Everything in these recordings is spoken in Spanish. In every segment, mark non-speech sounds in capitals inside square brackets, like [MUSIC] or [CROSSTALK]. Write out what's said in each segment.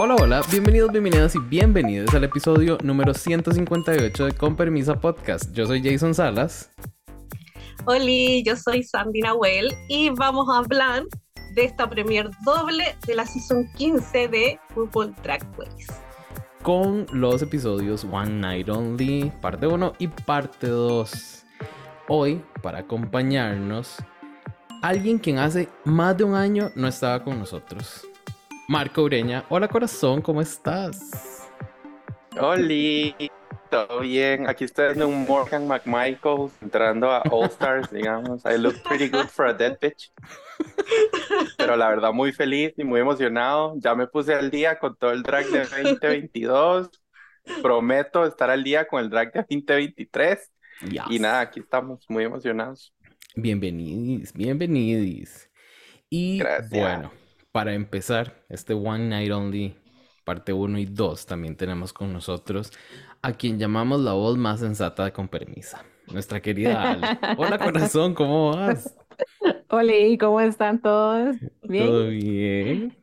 Hola, hola, bienvenidos, bienvenidas y bienvenidos al episodio número 158 de Con Permisa Podcast. Yo soy Jason Salas. Hola, yo soy Sandy Nahuel y vamos a hablar de esta premier doble de la season 15 de Football Track Race. Con los episodios One Night Only, parte 1 y parte 2. Hoy, para acompañarnos, alguien quien hace más de un año no estaba con nosotros. Marco Ureña. Hola corazón, ¿cómo estás? Hola, todo bien. Aquí estoy en un Morgan McMichael entrando a All Stars, digamos. I look pretty good for a dead bitch. Pero la verdad, muy feliz y muy emocionado. Ya me puse al día con todo el drag de 2022. Prometo estar al día con el drag de 2023. Y nada, aquí estamos muy emocionados. Bienvenidos, bienvenidos. Y bueno, para empezar, este One Night Only, parte 1 y 2, también tenemos con nosotros a quien llamamos la voz más sensata Con Permisa, nuestra querida Ale. [LAUGHS] Hola corazón, ¿cómo vas? Hola, ¿cómo están todos? ¿Bien? ¿Todo bien?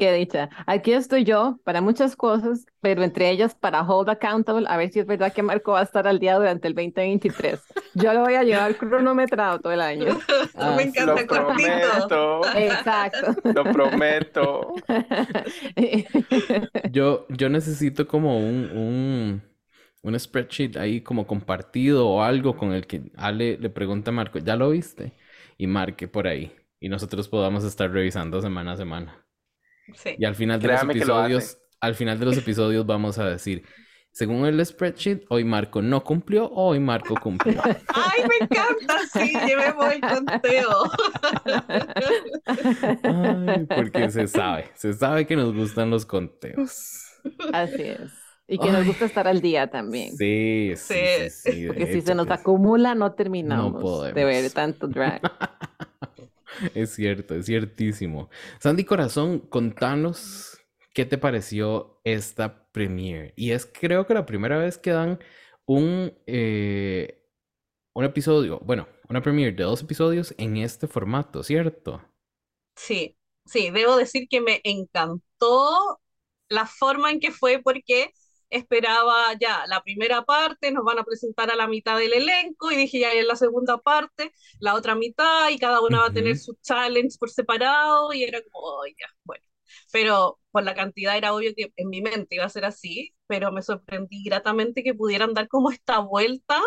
Qué dicha. Aquí estoy yo para muchas cosas, pero entre ellas para Hold Accountable, a ver si es verdad que Marco va a estar al día durante el 2023. Yo lo voy a llevar cronometrado todo el año. [LAUGHS] Ah, me encanta lo prometo. Exacto. Lo prometo. [LAUGHS] yo, yo necesito como un, un, un spreadsheet ahí como compartido o algo con el que Ale le pregunta a Marco, ¿ya lo viste? Y marque por ahí. Y nosotros podamos estar revisando semana a semana. Y al final de los episodios, al final de los episodios vamos a decir, según el spreadsheet, hoy Marco no cumplió o hoy Marco cumplió. [LAUGHS] Ay, me encanta, sí, llevemos el conteo. Ay, porque se sabe, se sabe que nos gustan los conteos. Así es. Y que nos gusta estar al día también. Sí, sí, sí. Porque si se nos acumula, no terminamos de ver tanto drag. [LAUGHS] [LAUGHS] Es cierto, es ciertísimo. Sandy Corazón, contanos qué te pareció esta premiere. Y es creo que la primera vez que dan un, eh, un episodio, bueno, una premiere de dos episodios en este formato, ¿cierto? Sí, sí, debo decir que me encantó la forma en que fue porque esperaba ya la primera parte, nos van a presentar a la mitad del elenco y dije ya en la segunda parte, la otra mitad y cada una va a tener su challenge por separado y era como, ya, bueno. Pero por la cantidad era obvio que en mi mente iba a ser así, pero me sorprendí gratamente que pudieran dar como esta vuelta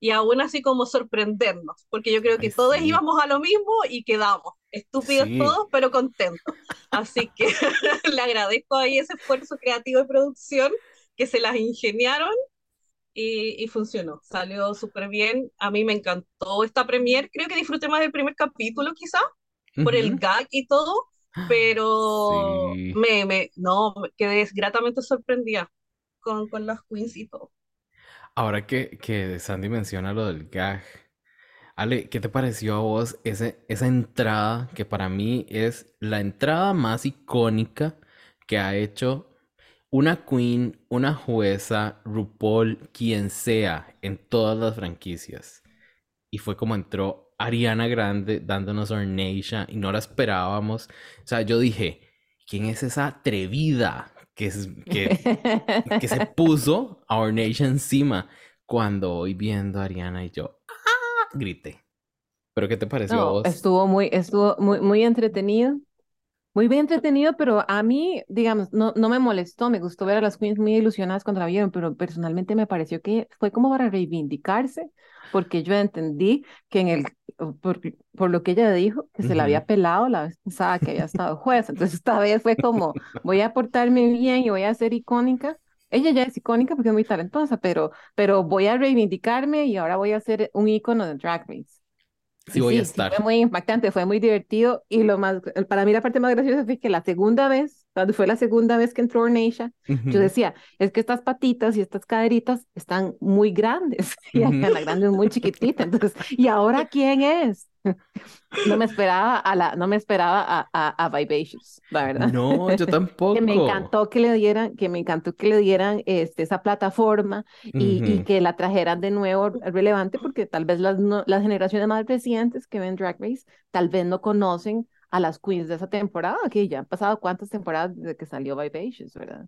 y aún así como sorprendernos, porque yo creo que todos íbamos a lo mismo y quedamos, estúpidos todos, pero contentos. Así que [LAUGHS] le agradezco ahí ese esfuerzo creativo de producción que se las ingeniaron y, funcionó. Salió súper bien. A mí me encantó esta premier. Creo que disfruté más del primer capítulo, quizá, por el gag y todo, pero me, me, no, quedé gratamente sorprendida con, con las queens y todo. Ahora que, que Sandy menciona lo del gag, Ale, ¿qué te pareció a vos ese, esa entrada que para mí es la entrada más icónica que ha hecho una queen, una jueza, RuPaul, quien sea, en todas las franquicias. Y fue como entró Ariana Grande dándonos Ornation y no la esperábamos. O sea, yo dije, ¿quién es esa atrevida que, que, [LAUGHS] que se puso a Ornation encima? Cuando voy viendo a Ariana y yo, ¡ah! grité. ¿Pero qué te pareció a vos? Estuvo muy, estuvo muy, muy entretenido. Muy bien entretenido, pero a mí, digamos, no, no me molestó, me gustó ver a las queens muy ilusionadas cuando la vieron, pero personalmente me pareció que fue como para reivindicarse, porque yo entendí que en el, por, por lo que ella dijo, que se la había pelado la vez pasada que había estado juez, entonces esta vez fue como, voy a portarme bien y voy a ser icónica. Ella ya es icónica porque es muy talentosa, pero, pero voy a reivindicarme y ahora voy a ser un icono de Drag Race. Sí, voy a estar. fue muy impactante, fue muy divertido. Y lo más, para mí la parte más graciosa fue que la segunda vez, cuando fue la segunda vez que entró Ornation, yo decía, es que estas patitas y estas caderitas están muy grandes [LAUGHS] y acá la grande es muy chiquitita, entonces, ¿y ahora [LAUGHS] quién es? [LAUGHS] No me esperaba a la, no me esperaba a, a, a Vivacious, la verdad. No, yo tampoco. [LAUGHS] que me encantó que le dieran, que me encantó que le dieran este, esa plataforma y, y que la trajeran de nuevo relevante, porque tal vez las, las generaciones más recientes que ven Drag Race, tal vez no conocen a las queens de esa temporada, que ya han pasado cuántas temporadas desde que salió Vivacious, ¿verdad?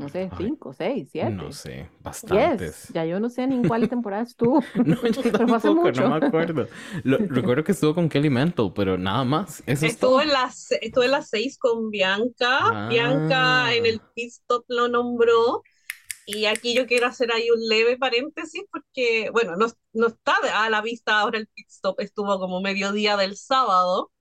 No sé, Ay, cinco, seis, siete. No sé, Yes, bastantes. ya yo no sé ni en cuál temporada estuvo, [LAUGHS] No, [LAUGHS] yo pero tampoco, mucho. no me acuerdo. Lo- recuerdo que estuvo con Kelly Mental, pero nada más. Eso es Estuvo en las, estuvo en las seis con Bianca. Ah. Bianca en el pit stop lo nombró. Y aquí yo quiero hacer ahí un leve paréntesis porque, bueno, no, no está a la vista ahora el pit stop, estuvo como mediodía del sábado.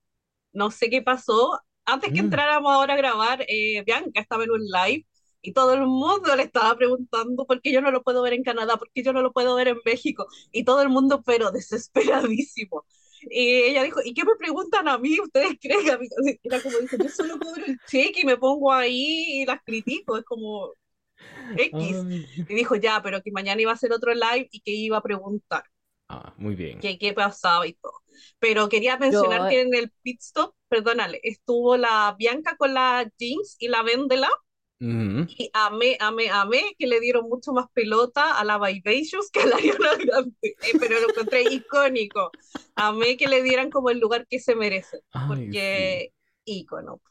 No sé qué pasó. Antes que Mm. entráramos ahora a grabar, eh, Bianca estaba en un live y todo el mundo le estaba preguntando por qué yo no lo puedo ver en Canadá, por qué yo no lo puedo ver en México. Y todo el mundo, pero desesperadísimo. Y ella dijo, ¿y qué me preguntan a mí? ¿Ustedes creen que a mí? Era como, dijo, yo solo cobro el cheque y me pongo ahí y las critico. Es como X. Ay. Y dijo, ya, pero que mañana iba a hacer otro live y que iba a preguntar Ah, muy bien. qué, qué pasaba y todo. Pero quería mencionar Yo- que en el pit stop, perdónale, estuvo la Bianca con la jeans y la Vendela Ujú. y amé, amé, amé que le dieron mucho más pelota a la Vivacious que a la Ariana Grande, Eh, pero lo encontré [LAUGHS] icónico. Amé que le dieran como el lugar que se merece, Ay, porque ícono.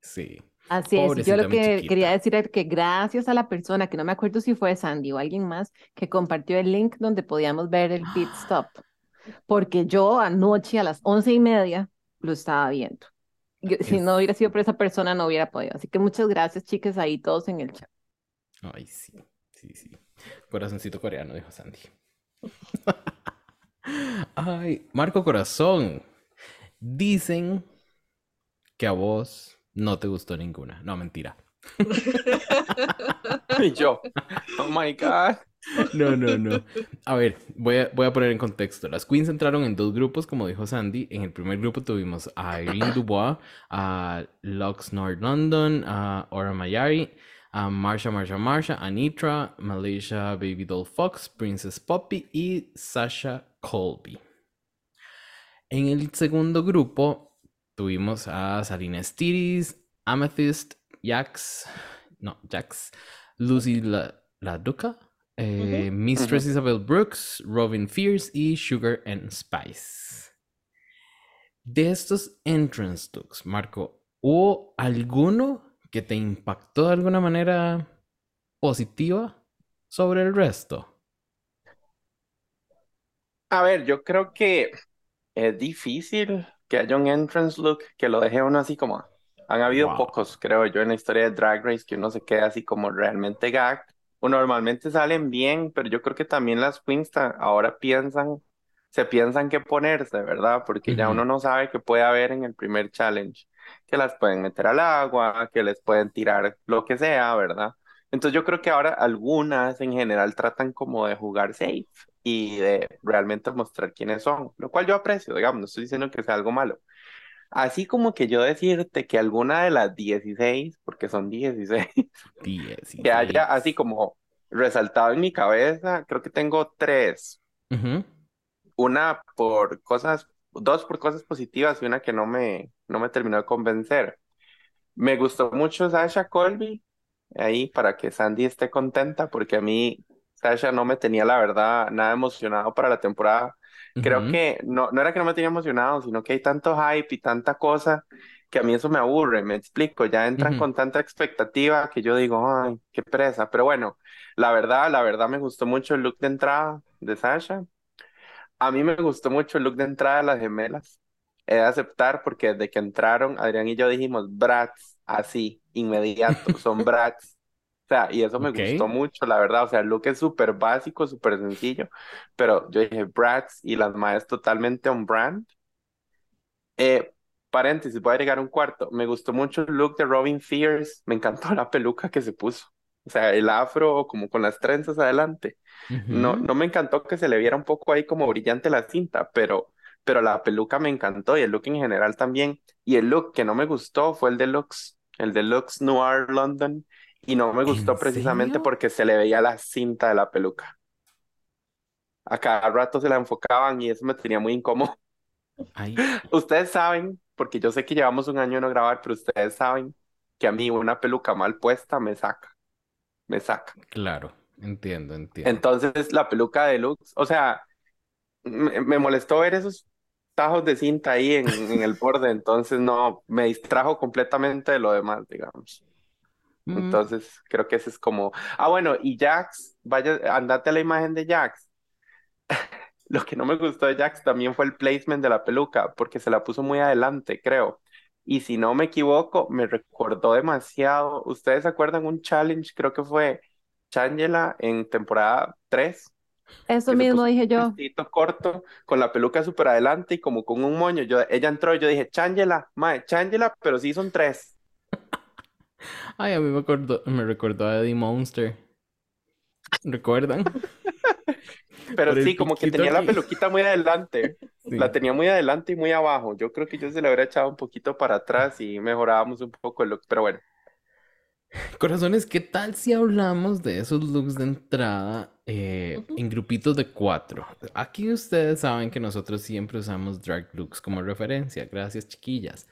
sí. Así es, yo lo que chiquita. quería decir es que gracias a la persona, que no me acuerdo si fue Sandy o alguien más, que compartió el link donde podíamos ver el pit [GASPS] stop, porque yo anoche a las once y media lo estaba viendo. Yo- si no hubiera sido por esa persona, no hubiera podido. Así que muchas gracias, chicas, ahí todos en el chat. Ay, sí, sí, sí. Corazoncito coreano, dijo Sandy. [LAUGHS] Ay, Marco Corazón. Dicen que a vos no te gustó ninguna. No, mentira. [LAUGHS] [LAUGHS] Y yo, oh my God. No, no, no. A ver, voy a, voy a poner en contexto. Las Queens entraron en dos grupos, como dijo Sandy. En el primer grupo tuvimos a Irene Dubois, a Lux Nord London, a Ora Mayari, a Marsha, Marsha, Marsha, Anitra, Malaysia, Baby Doll Fox, Princess Poppy y Sasha Colby. En el segundo grupo tuvimos a Salina Stiris, Amethyst, Jax, no, Jax, Lucy La, La Duca, eh, Mistress Isabel Brooks, Robin Fierce y Sugar and Spice. De estos entrance looks, Marco, ¿hubo alguno que te impactó de alguna manera positiva sobre el resto? A ver, yo creo que es difícil que haya un entrance look que lo deje uno así como. Han habido Wow. pocos, creo yo, en la historia de Drag Race que uno se queda así como realmente gag. O normalmente salen bien, pero yo creo que también las queens ahora piensan, se piensan qué ponerse, ¿verdad? Porque ya Ujú. uno no sabe qué puede haber en el primer challenge. Que las pueden meter al agua, que les pueden tirar lo que sea, ¿verdad? Entonces yo creo que ahora algunas en general tratan como de jugar safe y de realmente mostrar quiénes son, lo cual yo aprecio, digamos, no estoy diciendo que sea algo malo. Así como que yo decirte que alguna de las 16, porque son 16, [LAUGHS] que haya así como resaltado en mi cabeza, creo que tengo tres. Una por cosas, dos por cosas positivas y una que no me, no me terminó de convencer. Me gustó mucho Sasha Colby, ahí para que Sandy esté contenta, porque a mí Sasha no me tenía, la verdad, nada emocionado para la temporada. Creo que no, no era que no me tenía emocionado, sino que hay tanto hype y tanta cosa que a mí eso me aburre, me explico, ya entran con tanta expectativa que yo digo, ay, qué presa. Pero bueno, la verdad, la verdad me gustó mucho el look de entrada de Sasha. A mí me gustó mucho el look de entrada de las gemelas. He de aceptar porque desde que entraron, Adrián y yo dijimos, brats, así, inmediato, son [LAUGHS] brats. O sea, y eso me Ok. gustó mucho, la verdad. O sea, el look es súper básico, súper sencillo, pero yo dije, brats, y las maes totalmente on brand. Eh, paréntesis, voy a agregar un cuarto. Me gustó mucho el look de Robin Fierce. Me encantó [LAUGHS] la peluca que se puso. O sea, el afro como con las trenzas adelante. No, Ujú. no me encantó que se le viera un poco ahí como brillante la cinta, pero, pero la peluca me encantó y el look en general también. Y el look que no me gustó fue el deluxe, el deluxe Noir London. Y no me gustó ¿En precisamente serio? porque se le veía la cinta de la peluca. A cada rato se la enfocaban y eso me tenía muy incómodo. Ay, [LAUGHS] Ustedes saben, porque yo sé que llevamos un año de no grabar, pero ustedes saben que a mí una peluca mal puesta me saca, me saca. claro, entiendo, entiendo. Entonces la peluca deluxe, o sea, me, me molestó ver esos tajos de cinta ahí en, en el [LAUGHS] borde, entonces no, me distrajo completamente de lo demás, digamos. Mm, Entonces, creo que ese es como. Ah, bueno, y Jax, vaya, andate a la imagen de Jax. [LAUGHS] Lo que no me gustó de Jax también fue el placement de la peluca, porque se la puso muy adelante, creo. Y si no me equivoco, me recordó demasiado. ¿Ustedes se acuerdan un challenge? Creo que fue Changela en temporada 3, Eso mismo dije un yo. vestidito corto con la peluca súper adelante y como con un moño. Yo, ella entró y yo dije, Changela, mae, Changela, pero sí son tres. Ay, a mí me acordó, me recordó a Eddie Monster. ¿Recuerdan? [LAUGHS] Pero Por sí, como que tenía la peluquita muy adelante. [LAUGHS] Sí. La tenía muy adelante y muy abajo. Yo creo que yo se la hubiera echado un poquito para atrás y mejorábamos un poco el look. Pero bueno, Corazones, ¿qué tal si hablamos de esos looks de entrada eh, en grupitos de cuatro? Aquí ustedes saben que nosotros siempre usamos drag looks como referencia. Gracias, chiquillas.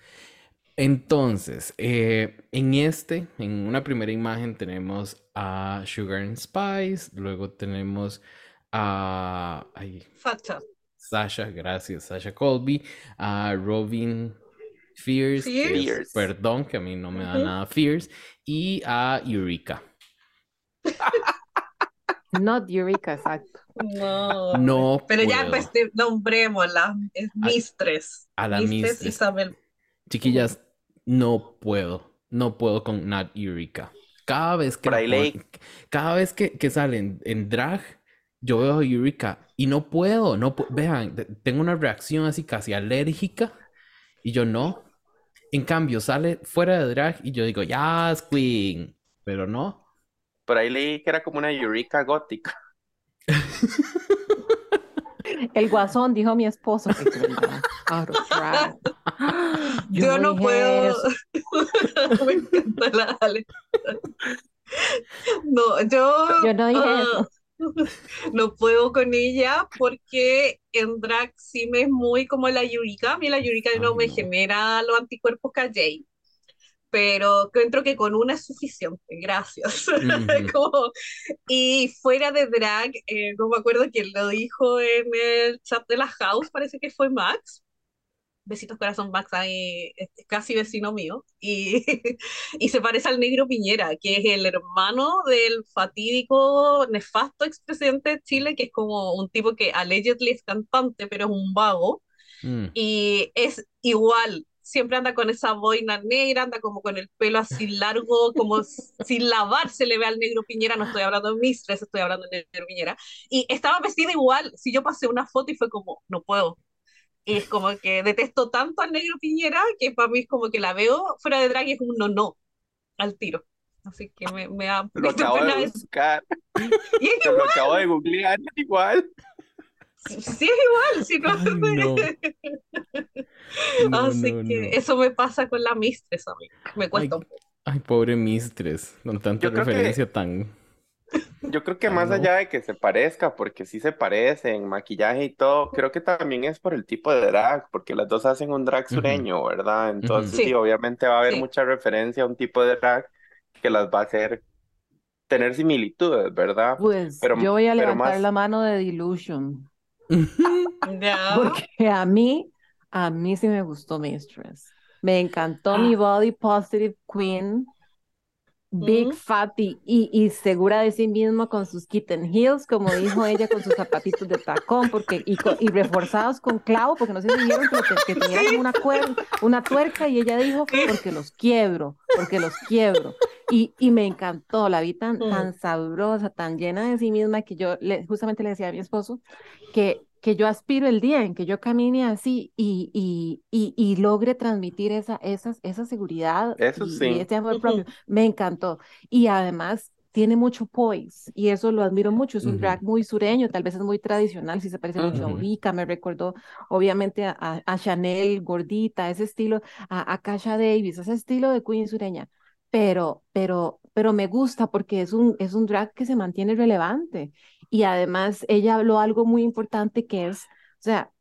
Entonces, eh, en este, en una primera imagen tenemos a Sugar and Spice, luego tenemos a ay, Facha. Sasha, gracias, Sasha Colby, a Robin Fierce, que es- Fierce. perdón, que a mí no me da nada Fierce, y a Eureka. Not Eureka, exacto. No. No Pero ya, puedo. pues, te- nombrémosla. Es Mistress. a la Mistress Mistress. Isabel. Chiquillas, no puedo, no puedo con Not Eureka. Cada vez que, cada vez que, que salen en drag, yo veo a Eureka y no puedo, no pu- vean, te- tengo una reacción así casi alérgica y yo no. En cambio, sale fuera de drag y yo digo, yes, queen, pero no. por ahí leí que era como una Eureka gótica. [LAUGHS] El guasón, dijo mi esposo. [LAUGHS] Of drag. [GASPS] Yo no puedo. eso. [LAUGHS] Me encanta la Ale. No, yo. Yo no dije ah, eso. [LAUGHS] No puedo con ella porque en drag sí me es muy como la Yurika. A mí la Yurika no me no. genera los anticuerpos que a Jay. Pero encuentro que con una es suficiente, gracias. [LAUGHS] Como- y fuera de drag, eh, no me acuerdo quién lo dijo en el chat de la house, parece que fue Max. Besitos corazón Max, ahí es casi vecino mío. Y, [LAUGHS] y se parece al negro Piñera, que es el hermano del fatídico, nefasto expresidente de Chile, que es como un tipo que allegedly es cantante, pero es un vago. Mm. Y es igual, siempre anda con esa boina negra, anda como con el pelo así largo, como [LAUGHS] sin lavar se le ve al negro Piñera, no estoy hablando de Mistress, estoy hablando de negro Piñera. Y estaba vestida igual, si yo pasé una foto y fue como, no puedo. Y es como que detesto tanto al negro Piñera que para mí es como que la veo fuera de drag y es un no, no, al tiro. Así que me, me da Lo [LAUGHS] acabo de buscar, [LAUGHS] Y es lo acabo de googlear igual. Sí es igual, si no, Ay, [LAUGHS] no. No, Así no, que no. eso me pasa con la Mistress a mí. Me Ay, cuesta un poco. ay, pobre Mistress, con tanta Yo creo que- referencia tan... Yo creo que Ay, más no. allá de que se parezca, porque sí se parecen, maquillaje y todo, creo que también es por el tipo de drag, porque las dos hacen un drag sureño, ¿verdad? Entonces, Sí. sí, obviamente va a haber Sí. mucha referencia a un tipo de drag que las va a hacer tener similitudes, ¿verdad? Pues Pero- yo voy a levantar más- la mano de Delusion. Ya. [LAUGHS] Porque a mí, a mí sí me gustó Mistress. Me encantó mi body positive queen, big Mm. fatty y, y segura de sí misma con sus kitten heels, como dijo ella, con sus zapatitos de tacón, porque, y, y reforzados con clavo, porque no sé si dijeron que, que tenía como una, cuer- una tuerca y ella dijo, porque los quiebro, porque los quiebro. Y, y me encantó, la vi tan, Mm. tan sabrosa, tan llena de sí misma, que yo le, justamente le decía a mi esposo que, que yo aspiro el día en que yo camine así y, y, y, y logre transmitir esa, esas, esa seguridad Eso y, sí. y ese amor propio. Me encantó. Y además tiene mucho poise y eso lo admiro mucho. Es un Ujú. drag muy sureño, tal vez es muy tradicional, si se parece mucho a. Eureka, me recordó obviamente a, a- a Chanel gordita, ese estilo, a, a Kasha Davis, ese estilo de queen sureña. Pero, pero, pero me gusta porque es un, es un drag que se mantiene relevante. Y además ella habló algo muy importante que es, o sea,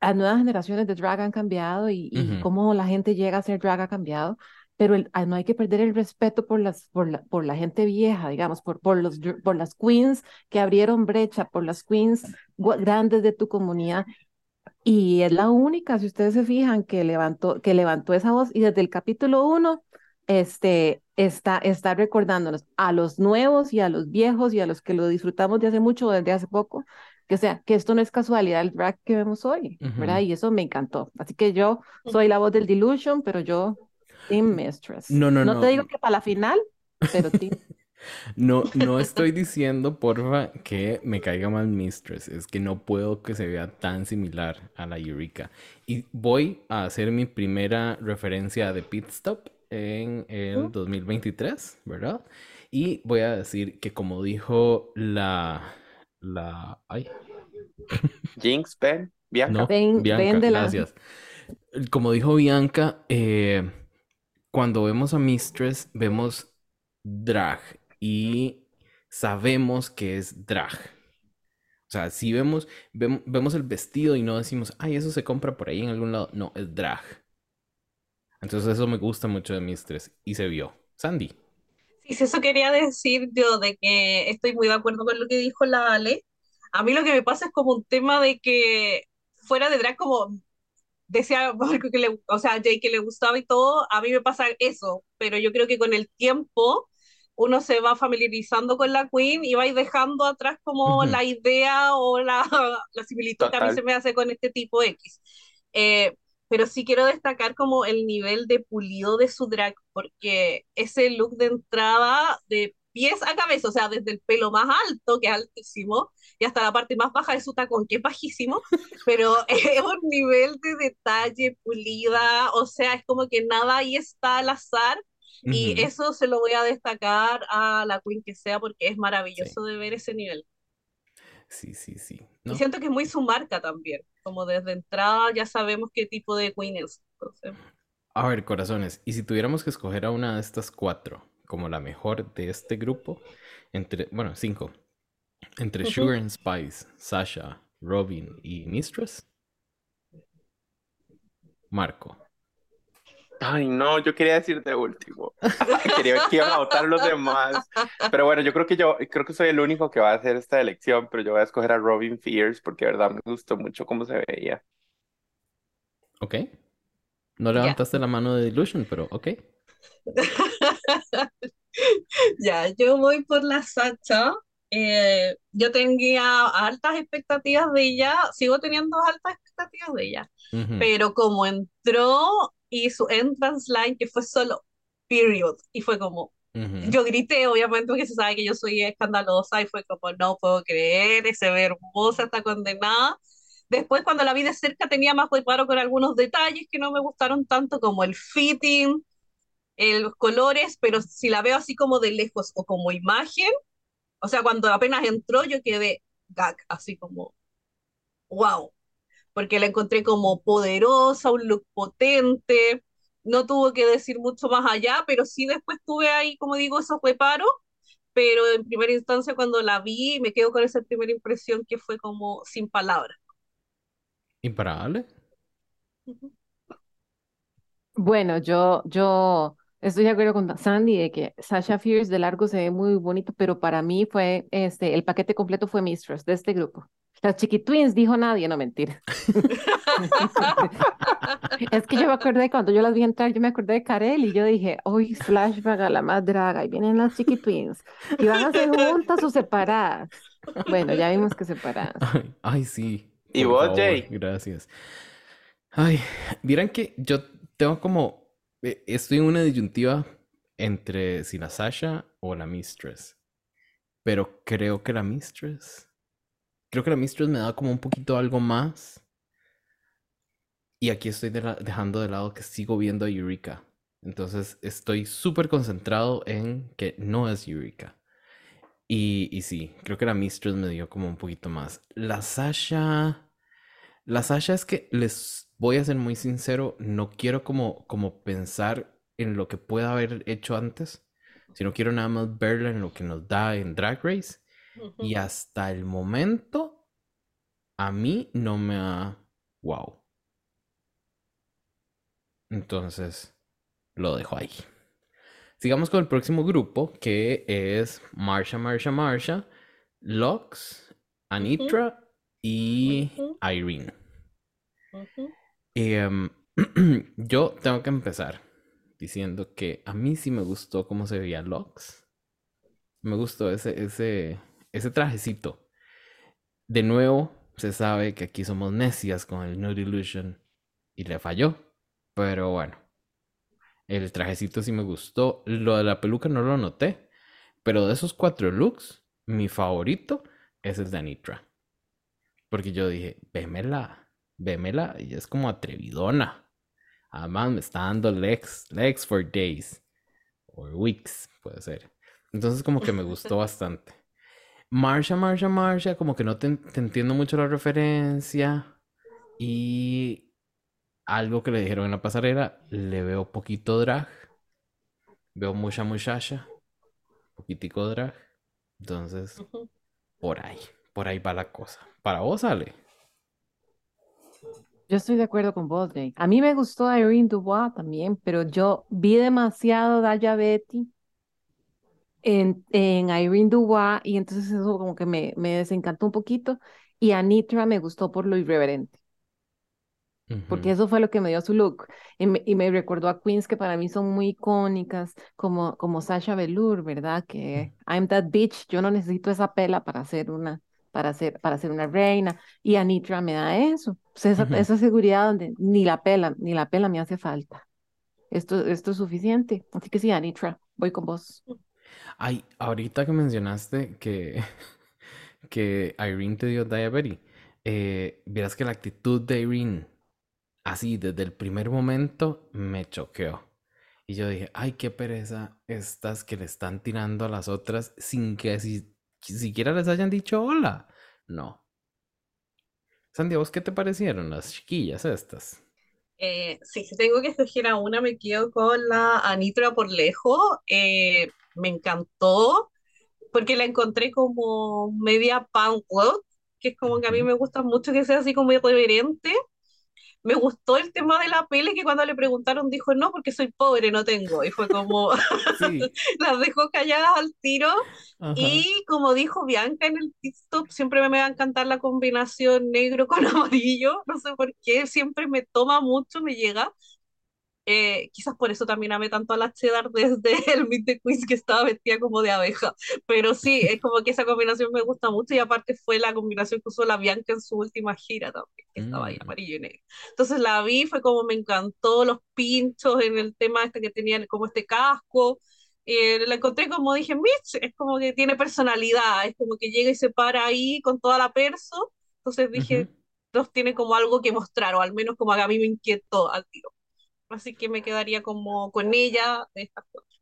las nuevas generaciones de drag han cambiado y, y Ujú. cómo la gente llega a ser drag ha cambiado, pero el- ah, no hay que perder el respeto por las, por la, por la gente vieja, digamos, por, por los, por las queens que abrieron brecha, por las queens grandes de tu comunidad. Y es la única, si ustedes se fijan, que levantó, que levantó esa voz y desde el capítulo uno este, está, está recordándonos a los nuevos y a los viejos y a los que lo disfrutamos de hace mucho o desde hace poco, que o sea, que esto no es casualidad el drag que vemos hoy, ¿verdad? Ujú. Y eso me encantó. Así que yo soy la voz del Delusion, pero yo, Team Mistress. No, no, No no. te digo que para la final, pero Team [LAUGHS] No, no estoy diciendo, porfa, que me caiga mal Mistress. Es que no puedo que se vea tan similar a la Eureka. Y voy a hacer mi primera referencia de Pit Stop en el ¿Mm? 2023, ¿verdad? Y voy a decir que como dijo la... la... Ay, Jinx, Ben, Bianca. no, Bianca, de la- gracias. Como dijo Bianca, eh, cuando vemos a Mistress, vemos drag y sabemos que es drag. O sea, si vemos, vem- vemos el vestido y no decimos, ay, eso se compra por ahí en algún lado. No, es drag. Entonces eso me gusta mucho de Mistress y se vio. Sandy. Sí, sí, eso quería decir yo, de que estoy muy de acuerdo con lo que dijo la Ale. A mí lo que me pasa es como un tema de que fuera de drag, como decía Marco que le, o sea, a Jay que le gustaba y todo, a mí me pasa eso, pero yo creo que con el tiempo uno se va familiarizando con la Queen y va a ir dejando atrás como Ujú. la idea o la, [LAUGHS] la similitud que a mí Total. se me hace con este tipo X. Eh, pero sí quiero destacar como el nivel de pulido de su drag, porque ese look de entrada de pies a cabeza, o sea, desde el pelo más alto, que es altísimo, y hasta la parte más baja de su tacón, que es bajísimo, [LAUGHS] pero [LAUGHS] es un nivel de detalle, pulida, o sea, es como que nada ahí está al azar, y eso se lo voy a destacar a la Queen que sea, porque es maravilloso de ver ese nivel. Sí, sí, sí. Y ¿No? siento que es muy su marca también, como desde entrada ya sabemos qué tipo de Queen es. Entonces, A ver, corazones, y si tuviéramos que escoger a una de estas cuatro como la mejor de este grupo, entre, bueno, cinco, entre. Sugar and Spice, Sasha, Robin y Mistress, Marco. Ay, no, yo quería decir de último. Quería ver que iban a votar los demás. Pero bueno, yo creo que yo creo que soy el único que va a hacer esta elección, pero yo voy a escoger a Robin Fierce porque de verdad me gustó mucho cómo se veía. ¿Ok? No levantaste la mano de Delusion, pero ok. [LAUGHS] Ya, yo voy por la Sacha. Eh, yo tenía altas expectativas de ella, sigo teniendo altas expectativas de ella, Ujú, pero como entró y su entrance line, que fue solo period, y fue como, ujú. yo grité, obviamente, porque se sabe que yo soy escandalosa, y fue como, no puedo creer, se ve hermosa, está condenada. Después, cuando la vi de cerca, tenía más reparo con algunos detalles que no me gustaron tanto, como el fitting, eh, los colores, pero si la veo así como de lejos o como imagen, o sea, cuando apenas entró, yo quedé gag, así como, wow, porque la encontré como poderosa, un look potente, no tuvo que decir mucho más allá, pero sí después tuve ahí, como digo, esos reparos, pero en primera instancia cuando la vi, me quedo con esa primera impresión que fue como sin palabras. Imparable. Bueno, yo, yo estoy de acuerdo con Sandy de que Sasha Fierce de largo se ve muy bonito, pero para mí fue, este, el paquete completo fue Mistress de este grupo. Las Chiquitwins dijo nadie, no mentira. [LAUGHS] Es que yo me acordé cuando yo las vi entrar, yo me acordé de Karel y yo dije, hoy flashback a la más draga y vienen las Chiquitwins. ¿Y van a ser juntas o separadas? Bueno, ya vimos que separadas. Ay, ay, sí. ¿Y por vos, favor, Jay? Gracias. Ay, vieran que yo tengo como, eh, estoy en una disyuntiva entre si la Sasha o la Mistress. Pero creo que la Mistress. Creo que la Mistress me da como un poquito algo más. Y aquí estoy dejando de lado que sigo viendo a Eureka. Entonces estoy súper concentrado en que no es Eureka. Y, y sí, creo que la Mistress me dio como un poquito más. La Sasha. La Sasha es que les voy a ser muy sincero, no quiero como, como pensar en lo que pueda haber hecho antes, sino quiero nada más verla en lo que nos da en Drag Race. Y hasta el momento, a mí no me ha. ¡Wow! Entonces, lo dejo ahí. Sigamos con el próximo grupo, que es Marsha, Marsha, Marsha, Lux, Anitra y. Irene. Em, [CLEARS THROAT] yo tengo que empezar diciendo que a mí sí me gustó cómo se veía Lux. Me gustó ese, ese, ese trajecito. De nuevo, se sabe que aquí somos necias con el Nude Illusion y le falló. Pero bueno, el trajecito sí me gustó. Lo de la peluca no lo noté. Pero de esos cuatro looks, mi favorito es el de Anitra. Porque yo dije, vémela, vémela, y es como atrevidona. Además, me está dando legs, legs for days. O weeks, puede ser. Entonces, como que me gustó [LAUGHS] bastante. Marsha, Marsha, Marsha, como que no te, te entiendo mucho la referencia. Y algo que le dijeron en la pasarela, le veo poquito drag. Veo mucha muchacha. Poquitico drag. Entonces, por ahí, por ahí va la cosa. Para vos, Ale. Yo estoy de acuerdo con vos, Jay. A mí me gustó Irene Dubois también, pero yo vi demasiado Daya Betty en, en Irene Dubois y entonces eso como que me, me desencantó un poquito. Y Anitra me gustó por lo irreverente, porque eso fue lo que me dio su look. Y me, y me recordó a queens que para mí son muy icónicas, como, como Sasha Velour, ¿verdad? Que I'm that bitch, yo no necesito esa pela para ser una, para ser, para ser una reina. Y Anitra me da eso, sea, esa, ujú. esa seguridad donde ni la pela, ni la pela me hace falta. Esto, esto es suficiente. Así que sí, Anitra, voy con vos. Ay, ahorita que mencionaste que, [LAUGHS] que Irene te dio diabetes, eh, vieras que la actitud de Irene, así desde el primer momento, me choqueó. Y yo dije, ay, qué pereza estas que le están tirando a las otras sin que si, siquiera les hayan dicho hola. No. Sandy, ¿a vos qué te parecieron las chiquillas estas? Eh, sí, si tengo que escoger a una, me quedo con la Anitra por lejos. Eh, me encantó porque la encontré como media punk rock, que es como que a mí me gusta mucho que sea así como irreverente. Me gustó el tema de la pele que cuando le preguntaron dijo no porque soy pobre, no tengo. Y fue como [LAUGHS] Sí, [LAUGHS] las dejó calladas al tiro. ajá. Y como dijo Bianca en el stop, siempre me va a encantar la combinación negro con [LAUGHS] amarillo. No sé por qué, siempre me toma mucho, me llega. Eh, quizás por eso también amé tanto a la Cheddar desde [LAUGHS] el Meet the Queens que estaba vestida como de abeja. Pero sí, es como que esa combinación me gusta mucho y aparte fue la combinación que usó la Bianca en su última gira también, que estaba ahí Mm, amarillo y negro. Entonces la vi, fue como me encantó los pinchos en el tema este que tenían como este casco. Eh, la encontré como dije, Mitch, es como que tiene personalidad, es como que llega y se para ahí con toda la perso. Entonces dije, nos tiene como algo que mostrar, o al menos como a mí me inquietó al tiro. Así que me quedaría como con ella de estas cuatro.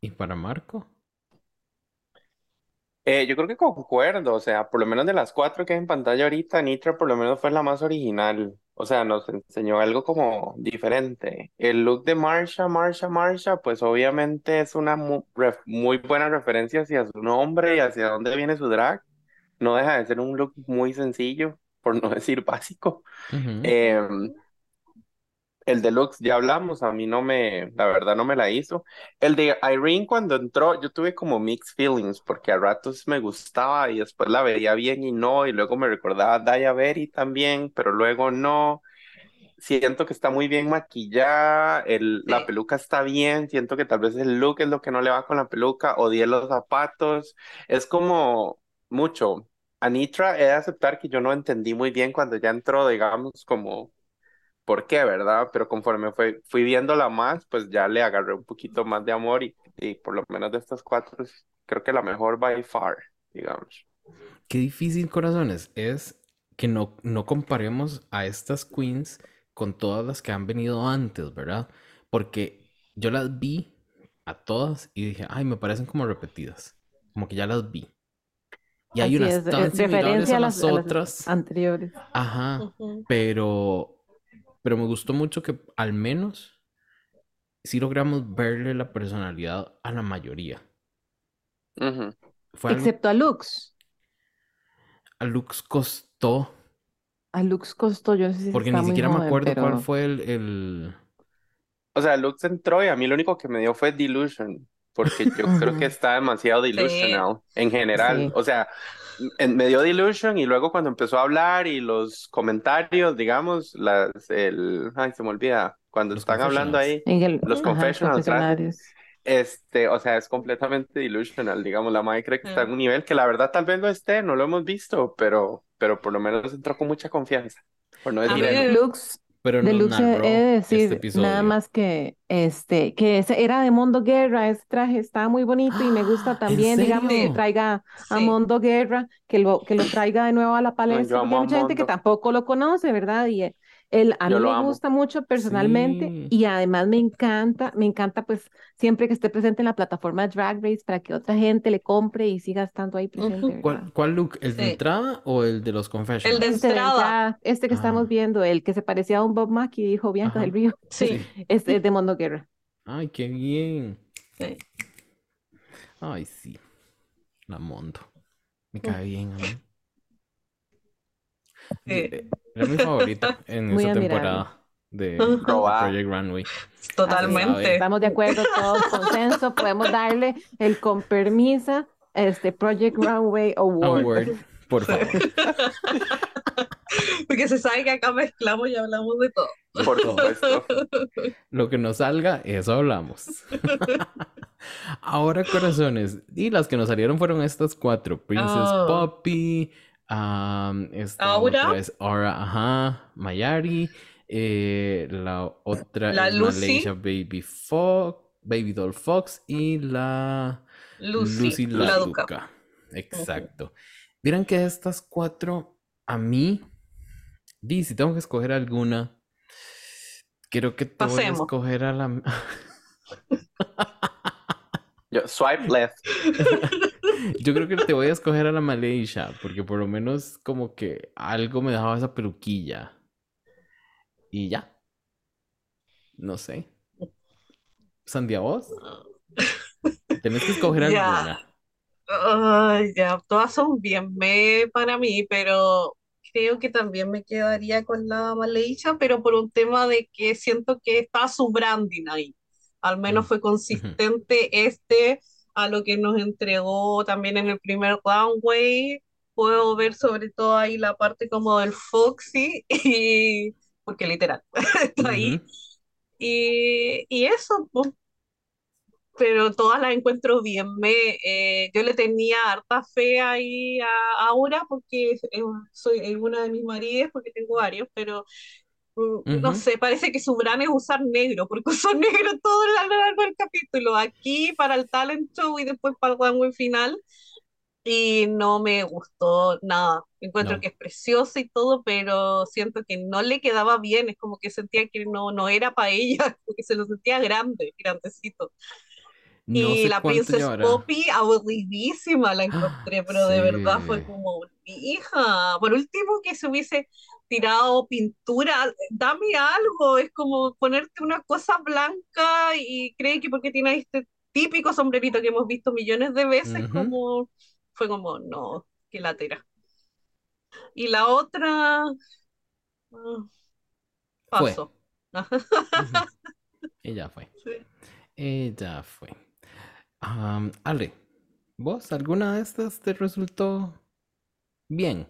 ¿Y para Marco? Eh, yo creo que concuerdo, o sea, por lo menos de las cuatro que hay en pantalla ahorita, Nitra por lo menos fue la más original, o sea, nos enseñó algo como diferente. El look de Marsha, Marsha, Marsha, pues obviamente es una mu- ref- muy buena referencia hacia su nombre y hacia dónde viene su drag. No deja de ser un look muy sencillo, por no [LAUGHS] decir básico. El deluxe ya hablamos, a mí no me, la verdad no me la hizo. El de Irene cuando entró, yo tuve como mixed feelings porque a ratos me gustaba y después la veía bien y no, y luego me recordaba a Daya Berry también, pero luego no. Siento que está muy bien maquillada, el, la peluca está bien, siento que tal vez el look es lo que no le va con la peluca, odié los zapatos, es como mucho. Anitra, he de aceptar que yo no entendí muy bien cuando ya entró, digamos, como por qué, ¿verdad? Pero conforme fue, fui viéndola más, pues ya le agarré un poquito más de amor y, y por lo menos de estas cuatro, es- creo que la mejor by far, digamos. Qué difícil, corazones, es que no, no comparemos a estas queens con todas las que han venido antes, ¿verdad? Porque yo las vi a todas y dije, ay, me parecen como repetidas, como que ya las vi. Y hay Así unas es, tan eh, similares a a las, a las otras. anteriores. Ajá, Ujú. pero, pero me gustó mucho que al menos sí logramos verle la personalidad a la mayoría. Ujú. Fue algo Excepto a Lux. a Lux costó, A Lux costó, yo no sé si porque está ni siquiera me acuerdo cuál fue el, el... O sea, Lux entró y a mí lo único que me dio fue delusion, porque yo [LAUGHS] creo que está demasiado Sí. delusional en general. sí. O sea, me dio delusion y luego cuando empezó a hablar y los comentarios, digamos, las, el, ay, se me olvida, cuando Los están hablando ahí. En el, Los ajá, confessionals, este, o sea, es completamente delusional, digamos, la madre cree que está en Mm. un nivel que la verdad tal vez no esté, no lo hemos visto, pero, pero por lo menos entró con mucha confianza, por no A decir mí eso. me- Lux, Pero de nos Lux he narró he de este decir episodio. nada más que este que ese era de Mondo Guerra, ese traje está muy bonito y me gusta Ah, [GASPS] ¿en también, digamos, que traiga a Sí. Mondo Guerra, que lo, que lo traiga de nuevo a la palestra, yo porque hay a mucha gente que tampoco lo conoce, ¿verdad? Y él, a Yo mí lo me amo. gusta mucho personalmente Sí. y además me encanta, me encanta pues siempre que esté presente en la plataforma Drag Race para que otra gente le compre y siga estando ahí presente. ¿Cuál, cuál look? ¿El de Sí. entrada o el de los confessionals? El de Este entrada. entrada, este que estamos Ah. viendo, el que se parecía a un Bob Mackie, dijo Bianca Ajá. del Río, Sí. [LAUGHS] este es de Mondo Guerra. Ay, qué bien. Sí. Ay, sí. La Mondo. Me cae bien a mí. Sí. Eh, Era mi favorita en [LAUGHS] Muy esa admirable. temporada de. Project Runway. Totalmente. Estamos de acuerdo, todos consenso, podemos darle el con permisa, este Project Runway Award. Award, por favor. [LAUGHS] Porque se sabe que acá mezclamos y hablamos de todo. Por supuesto. [LAUGHS] Lo que nos salga, eso hablamos. Ahora, corazones. Y las que nos salieron fueron estas cuatro: Princess Oh. Poppy, um, esta Aura. otra es Aura, ajá, Mayari, eh, la otra La es Lucy. Malaysia Baby Fox, Baby Doll Fox y la Lucy, la, la Duca. Duca. Exacto. Vieran que de estas cuatro, a mí, di, si tengo que escoger alguna, creo que te voy a escoger a la. Yo, swipe left. [LAUGHS] Yo creo que te voy a escoger a la Malaysia, porque por lo menos como que algo me dejaba esa peluquilla. Y ya. No sé. Sandia, vos. Tenés que escoger alguna. Ay, ya, todas son bien me para mí, pero creo que también me quedaría con la Malaysia, pero por un tema de que siento que está su branding ahí. Al menos Mm, fue consistente este a lo que nos entregó también en el primer runway. Puedo ver sobre todo ahí la parte como del Foxy, [LAUGHS] y, porque literal, [LAUGHS] está ahí. Y, y eso, pues, pero todas las encuentro bien. Me, eh, yo le tenía harta fe ahí a Aura porque es, soy es una de mis maridas, porque tengo varios, pero no sé, parece que su gran es usar negro, porque [LAUGHS] usó negro todo a lo largo del capítulo, aquí para el talent show y después para el runway final. Y no me gustó nada. Encuentro No. que es preciosa y todo, pero siento que no le quedaba bien. Es como que sentía que no, no era para ella, [LAUGHS] porque se lo sentía grande, grandecito. No Y la llevará. Poppy, aburridísima la encontré, [GASPS] pero de verdad fue Sí. como, hija, por último que se hubiese tirado pintura, dame algo, es como ponerte una cosa blanca y cree que porque tiene este típico sombrerito que hemos visto millones de veces, como, fue como, no, qué latera. Y la otra, ah, Fue. paso. Ujú. Ella fue. [LAUGHS] Sí. Ella fue. Am, Ale, ¿vos alguna de estas te resultó bien?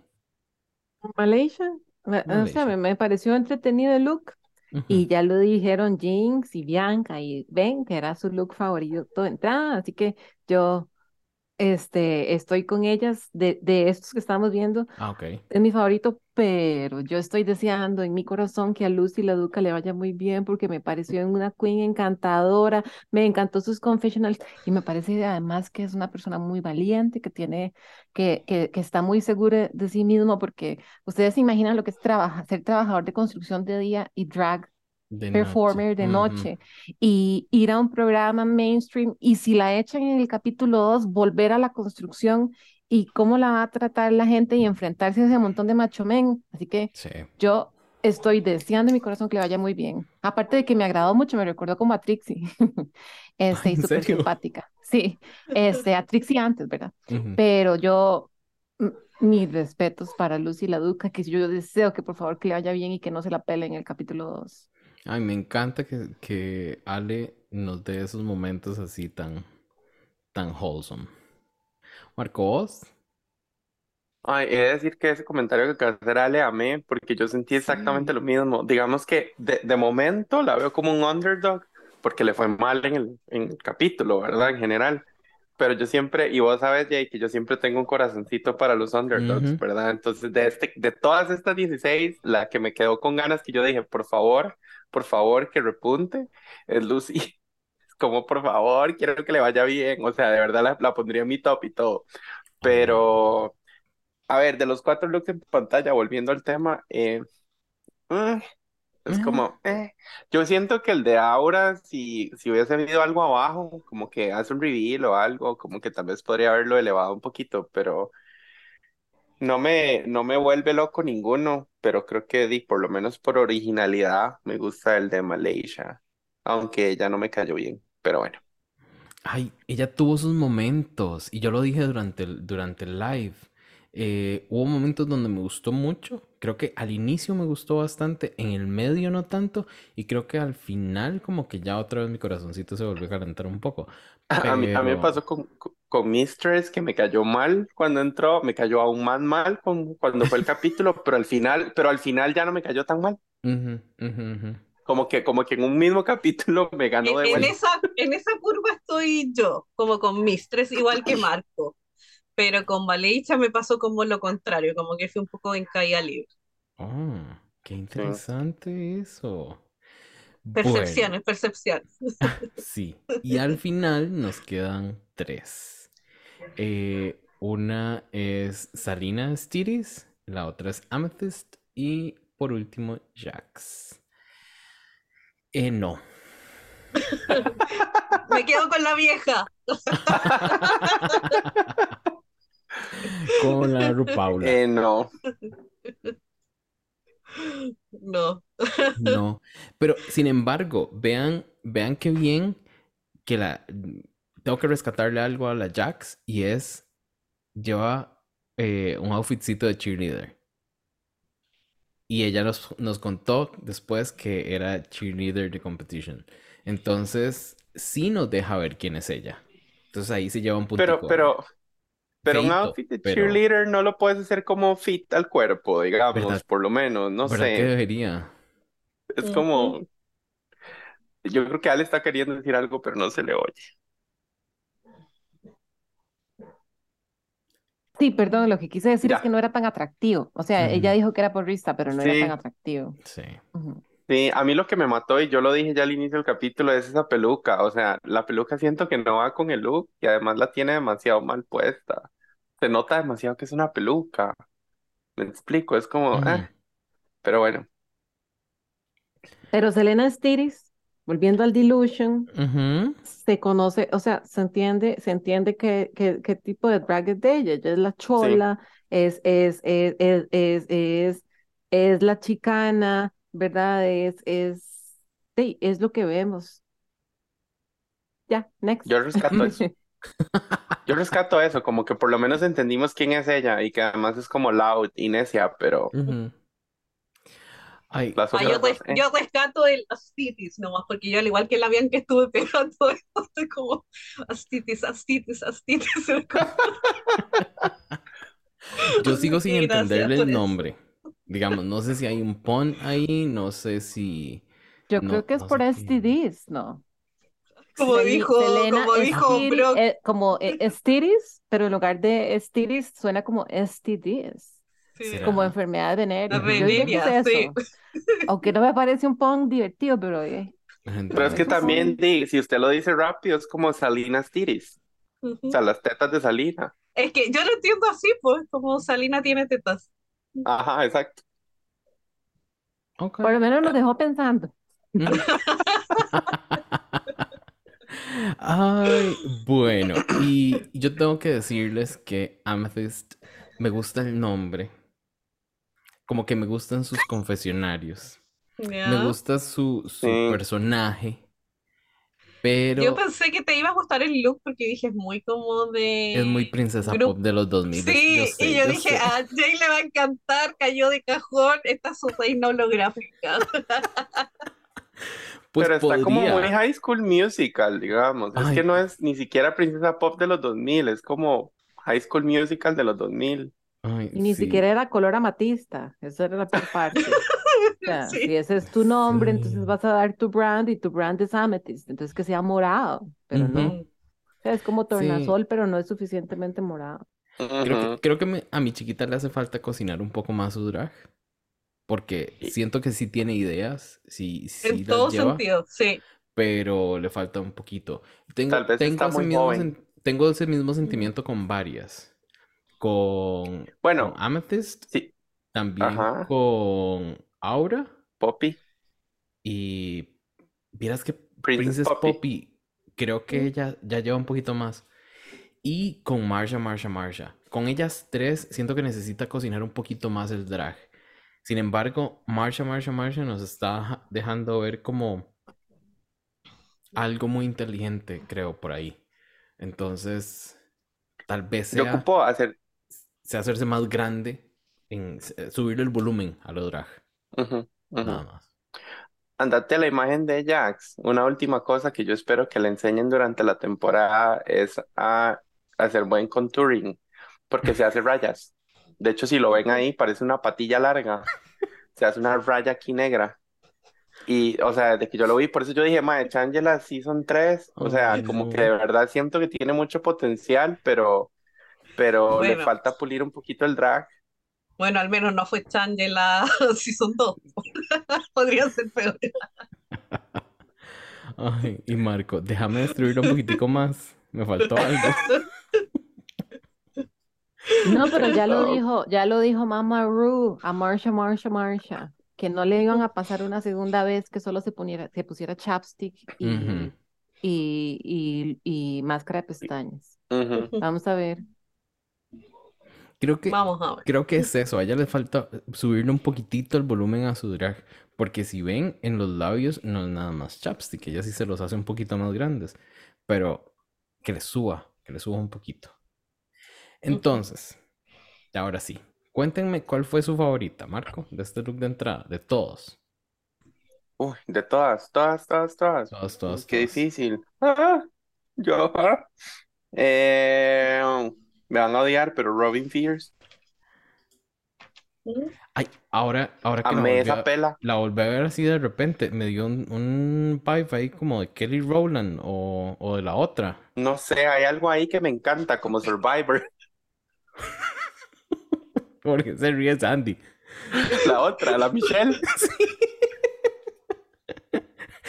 Malaysia, me- o sea, me, me pareció entretenido el look Ujú. y ya lo dijeron Jinx y Bianca y Ben que era su look favorito de entrada, así que yo este, estoy con ellas de, de estos que estamos viendo. Ah, ok. Es mi favorito, pero yo estoy deseando en mi corazón que a Lucy la Duca le vaya muy bien porque me pareció una queen encantadora, me encantó sus confessionals y me parece además que es una persona muy valiente, que tiene, que, que, que está muy segura de sí mismo porque ustedes se imaginan lo que es trabajar, ser trabajador de construcción de día y drag De performer noche. de noche y ir a un programa mainstream y si la echan en el capítulo 2, volver a la construcción y cómo la va a tratar la gente y enfrentarse a ese montón de macho men. Así que Sí. yo estoy deseando en mi corazón que le vaya muy bien. Aparte de que me agradó mucho, me recordó como a Trixie. [LAUGHS] [LAUGHS] Este, y ¿En súper simpática. Sí, este, a Trixie antes, ¿verdad? Ujú. Pero yo, mis respetos para Lucy la Duca, que yo deseo que por favor que le vaya bien y que no se la pele en el capítulo 2. Ay, me encanta que, que Ale nos dé esos momentos así tan, tan wholesome. Marco, ¿vos? Ay, he de decir que ese comentario que acabas de hacer, Ale, amé, porque yo sentí exactamente Sí. lo mismo. Digamos que de, de momento la veo como un underdog, porque le fue mal en el, en el capítulo, ¿verdad? En general. Pero yo siempre, y vos sabes, Jay, que yo siempre tengo un corazoncito para los underdogs. ¿verdad? Entonces, de, este, de todas estas 16, la que me quedó con ganas, que yo dije, por favor, por favor, que repunte, es Lucy. [LAUGHS] Como, por favor, quiero que le vaya bien. O sea, de verdad la, la pondría en mi top y todo. Pero, a ver, de los cuatro looks en pantalla, volviendo al tema, eh, mm, es Eh. como, eh. Yo siento que el de Aura, si, si hubiese habido algo abajo, como que hace un reveal o algo, como que tal vez podría haberlo elevado un poquito, pero no me, no me vuelve loco ninguno, pero creo que di, por lo menos por originalidad me gusta el de Malaysia, aunque ya no me cayó bien, pero bueno. Ay, ella tuvo sus momentos y yo lo dije durante el, durante el live. Eh, hubo momentos donde me gustó mucho. Creo que al inicio me gustó bastante, en el medio no tanto y creo que al final como que ya otra vez mi corazoncito se volvió a calentar un poco. A mí, a mí me Pero pasó con, con, Mistress que me cayó mal cuando entró, me cayó aún más mal con, cuando fue el [LAUGHS] capítulo, pero al final, pero al final ya no me cayó tan mal. Ujú, ujú, ujú. Como que, como que en un mismo capítulo me ganó En, de en vuelta. esa, en esa curva estoy yo, como con Mistress, igual que Marco. Pero con Maleicha me pasó como lo contrario, como que fue un poco en caída libre. Oh, qué interesante eso. Bueno, Percepciones, percepciones. [LAUGHS] sí. Y al final nos quedan tres. Eh, una es Salina Stiris, la otra es Amethyst y por último Jax. Eh, no. [LAUGHS] Me quedo con la vieja. [LAUGHS] Con la Rupaula. Eh, no, No. No. Pero sin embargo, vean, vean qué bien que la tengo que rescatarle algo a la Jax y es lleva eh, un outfitcito de cheerleader. Y ella nos, nos contó después que era cheerleader de competition. Entonces, sí nos deja ver quién es ella. Entonces ahí se lleva un pero, puntico. Pero, un outfit de pero- cheerleader no lo puedes hacer como fit al cuerpo, digamos, ¿Verdad? por lo menos, no ¿Verdad que sé. debería? Es como, yo creo que Ale está queriendo decir algo, pero no se le oye. Sí, perdón, lo que quise decir es que no era tan atractivo. O sea, ella dijo que era porrista, pero no era tan atractivo. Sí. Sí, a mí lo que me mató, y yo lo dije ya al inicio del capítulo, es esa peluca. O sea, la peluca siento que no va con el look y además la tiene demasiado mal puesta. Se nota demasiado que es una peluca. Me explico, es como, Ujú. eh, pero bueno. Pero Selena Stiris, volviendo al Delusion, Ujú. se conoce, o sea, se entiende, se entiende qué, qué, qué tipo de drag es de ella. Ella es la chola, es, es, es, es, es, es, es la chicana, ¿verdad? Es, es, sí, es lo que vemos. Ya, next. Yo rescato eso. [LAUGHS] Yo rescato eso, como que por lo menos entendimos quién es ella y que además es como loud y necia, pero Ujú. Ay, las Ah, yo, res- eh. yo rescato el astitis nomás, porque yo al igual que la Bianca estuve pegando [LAUGHS] esto, estoy como astitis, astitis, astitis. [LAUGHS] Yo sigo sin entenderle el eso. nombre. Digamos, no sé si hay un pun ahí, no sé si... Yo No, creo que es no por. STDs, ¿no? Como dijo, Selena como dijo Stiri- Brock. eh, como eh, STDs, pero en lugar de STDs suena como STDs, Sí. como enfermedad venérea. Que es sí. Aunque no me parece un punk divertido, pero eh, Pero es que también, di, si usted lo dice rápido, es como Salinas Tiris, o sea, las tetas de Salina. Es que yo lo entiendo así, pues, como Salina tiene tetas. Ajá, exacto. Por lo menos nos dejó pensando. [LAUGHS] [LAUGHS] Ay, bueno, y yo tengo que decirles que Amethyst me gusta el nombre. Como que me gustan sus confesionarios. Me gusta su, su Sí. personaje. Pero Yo pensé que te iba a gustar el look porque dije, es muy como de... es muy princesa pop de los 2000. Sí, yo sé, y yo yo dije, sé. a Jay le va a encantar, cayó de cajón, esta es su reina holográfica. [LAUGHS] Pues Pero está como muy. High School Musical, digamos. Es que no es ni siquiera Princesa Pop de los 2000, es como High School Musical de los 2000. Ay, Y ni sí. siquiera era color amatista, esa era la peor parte. [LAUGHS] O sea, Sí. si ese es tu nombre, entonces vas a dar tu brand y tu brand es amethyst, entonces que sea morado, pero no. Ujú. O sea, es como Sí. tornasol, pero no es suficientemente morado. Creo que, creo que me- a mi chiquita le hace falta cocinar un poco más su drag. Porque siento que sí tiene ideas, sí, sí En las todo lleva, sentido, sí. pero le falta un poquito. Tengo, Tal vez tengo está ese muy mismo, joven. sen- tengo ese mismo sentimiento con varias. Con, con Bueno, Amethyst, sí, también Ajá. con Aura Poppy, y vieras que Princess Princess Poppy. Poppy, creo que ella ya lleva un poquito más. Y con Marsha, Marsha, Marsha. Con ellas tres siento que necesita cocinar un poquito más el drag. Sin embargo, Marsha, Marsha, Marsha nos está dejando ver como algo muy inteligente, creo, por ahí. Entonces, tal vez yo sea, ocupo hacer. sea hacerse más grande en s- subirle el volumen a lo drag. Nada más. Andate a la imagen de Jax. Una última cosa que yo espero que le enseñen durante la temporada es a hacer buen contouring, porque se hace rayas. De hecho, si lo ven ahí, parece una patilla larga. Se hace una raya aquí negra. Y, o sea, desde que yo lo vi, por eso yo dije, mae, Changela Season 3, o sea, como no. que de verdad siento que tiene mucho potencial, pero, pero le falta pulir un poquito el drag. Bueno, al menos no fue Changela [LAUGHS] Season 2. [LAUGHS] Podría ser peor. Ay, y Marco, déjame destruirlo un poquitico más. Me faltó algo. [LAUGHS] No, pero ya lo dijo, ya lo dijo Mama Ru a Marsha, Marsha, Marsha, que no le iban a pasar una segunda vez que solo se poniera, se pusiera chapstick y, y, y, y máscara de pestañas. Vamos a ver. Creo que, Vamos a ver. creo que es eso. A ella le falta subirle un poquitito el volumen a su drag. Porque si ven en los labios, no es nada más chapstick. Ella sí se los hace un poquito más grandes. Pero que le suba, que le suba un poquito. Entonces, ahora sí. Cuéntenme cuál fue su favorita, Marco, de este look de entrada, de todos. Uy, de todas, todas, todas, todas. Todas, todas, Qué todas. difícil. [LAUGHS] Ah, yo. ah. Eh, me van a odiar, pero Robin Fierce. Ay, ahora, ahora que la Amé volví esa a- pela. La volví a ver así de repente. Me dio un, un vibe ahí como de Kelly Rowland o, o de la otra. No sé, hay algo ahí que me encanta, como Survivor. [LAUGHS] Porque se ríe Sandy. La otra, la Michelle. [LAUGHS]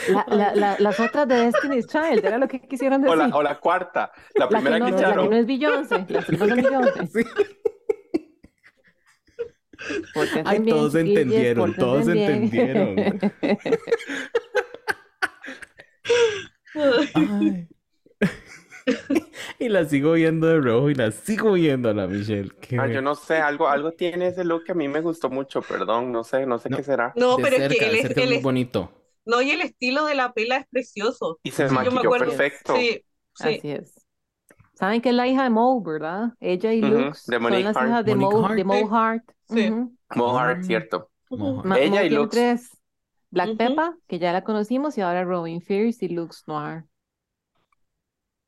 La- la- la- las otras de Destiny's Child, era lo que quisieron O decir. la, o la cuarta. La La que primera no, que la que no echaron. es Beyoncé, las que no son [LAUGHS] Beyoncé. Sí. Pórtense Ay, bien, todos entendieron, todos bien. Ay. [LAUGHS] y la sigo viendo de rojo y la sigo viendo a la Michelle. Qué Ah, yo no sé, algo, algo tiene ese look que a mí me gustó mucho, perdón, no sé, no sé No. qué será. No, de pero es que él es, es muy bonito. no, y el estilo de la pela es precioso. Y se Sí, yo me perfecto. Sí, sí. Así es. Saben que es la hija de Moe, ¿verdad? Ella y Ujú, Lux de son las Hart. hijas de Monique Moe, Hart, de Moe sí. Hart. Sí. Ujú. Mohart, Ah. cierto. Ella Moe y Lux. tres. Black Ujú. Peppa, que ya la conocimos, y ahora Robin Fierce y Lux Noir.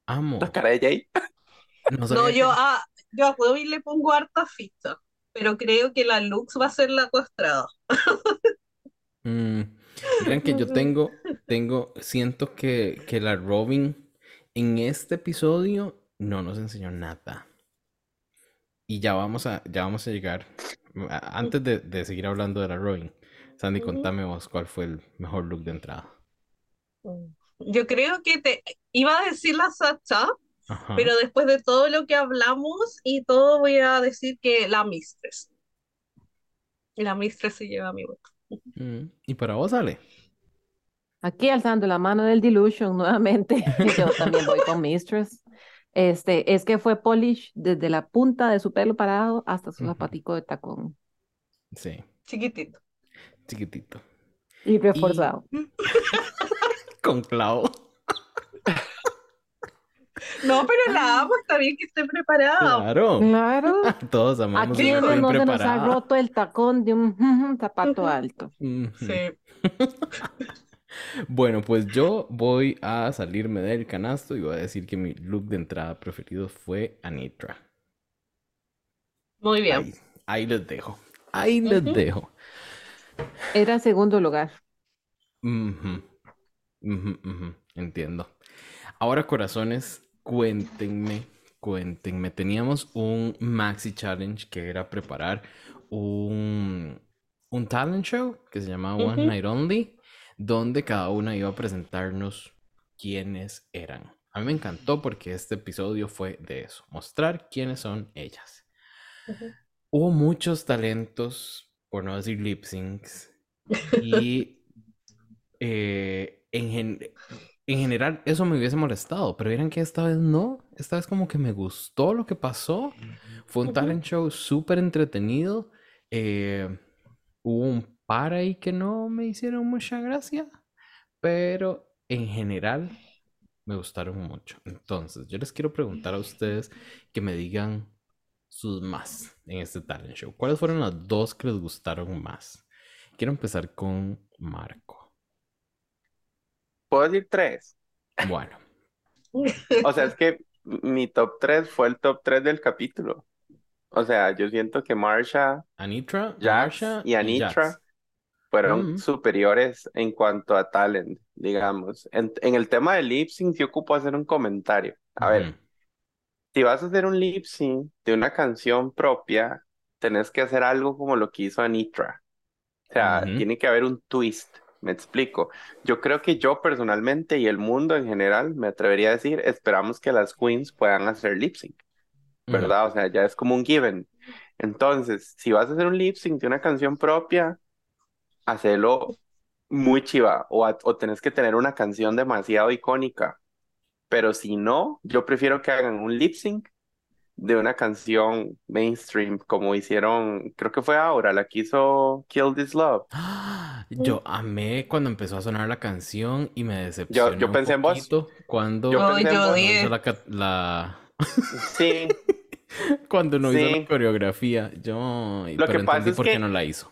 Amo. La cara de Jay. [LAUGHS] No yo a, yo a Robin le pongo harta ficha, pero creo que la Lux va a ser la costrada. [LAUGHS] Mm, Miren que yo tengo, tengo, siento que, que la Robin en este episodio no nos enseñó nada. Y ya vamos a, ya vamos a llegar. Antes de, de seguir hablando de la Robin, Sandy, contame vos cuál fue el mejor look de entrada. Yo creo que te iba a decir la Sacha, Ajá. pero después de todo lo que hablamos y todo voy a decir que la Mistress. La Mistress se lleva mi voto. Mm, Y para vos, Ale. Aquí alzando la mano del Delusion nuevamente. [LAUGHS] Yo también voy con Mistress. Este, es que fue polish desde la punta de su pelo parado hasta su zapatico de tacón. Sí, Chiquitito. chiquitito. Y reforzado. [LAUGHS] Con clavo. No, pero la amo, está bien que esté preparada. Claro. Claro. [LAUGHS] Todos ¿A amamos Robin no se nos ha roto el tacón de un [LAUGHS] zapato alto? Sí. [LAUGHS] Bueno, pues yo voy a salirme del canasto y voy a decir que mi look de entrada preferido fue Anitra. Muy bien. Ahí, ahí les dejo. Ahí les Ujú. dejo. Era segundo lugar. Ujú, ujú, Entiendo. Ahora, corazones, cuéntenme, cuéntenme. Teníamos un Maxi Challenge que era preparar un, un talent show que se llamaba One. Night Only, donde cada una iba a presentarnos quiénes eran. A mí me encantó porque este episodio fue de eso, mostrar quiénes son ellas. Hubo muchos talentos, por no decir lip syncs, y [LAUGHS] eh, en, gen- en general eso me hubiese molestado, pero vieran que esta vez no, esta vez como que me gustó lo que pasó, fue un talent show súper entretenido, eh, hubo un par ahí que no me hicieron mucha gracia, pero en general me gustaron mucho. Entonces, yo les quiero preguntar a ustedes que me digan sus más en este talent show. ¿Cuáles fueron las dos que les gustaron más? Quiero empezar con Marco. ¿Puedo decir tres? Bueno, [LAUGHS] O sea, es que mi top tres fue el top tres del capítulo. O sea, yo siento que Marsha, Anitra, Jax Marsha y Anitra fueron Mm. superiores en cuanto a talent, digamos. En, en el tema de lip sync, sí ocupo hacer un comentario. A ver, si vas a hacer un lip sync de una canción propia, tenés que hacer algo como lo que hizo Anitra. O sea, tiene que haber un twist. Me explico. Yo creo que yo personalmente y el mundo en general, me atrevería a decir, esperamos que las queens puedan hacer lip sync. ¿verdad? O sea, ya es como un given. Entonces, si vas a hacer un lip sync de una canción propia, hacelo muy chiva o, a- o tenés que tener una canción demasiado icónica. Pero si no, yo prefiero que hagan un lip sync de una canción mainstream, como hicieron, creo que fue ahora, la que hizo Kill This Love. [GASPS] Yo amé cuando empezó a sonar la canción y me Yo, decepcioné yo un pensé en vos. cuando Yo pensé en yo vos. cuando odié. hizo la, la- [LAUGHS] Sí, [LAUGHS] cuando no hizo la coreografía. Yo, Lo pero que pasa entendí es por qué que no la hizo.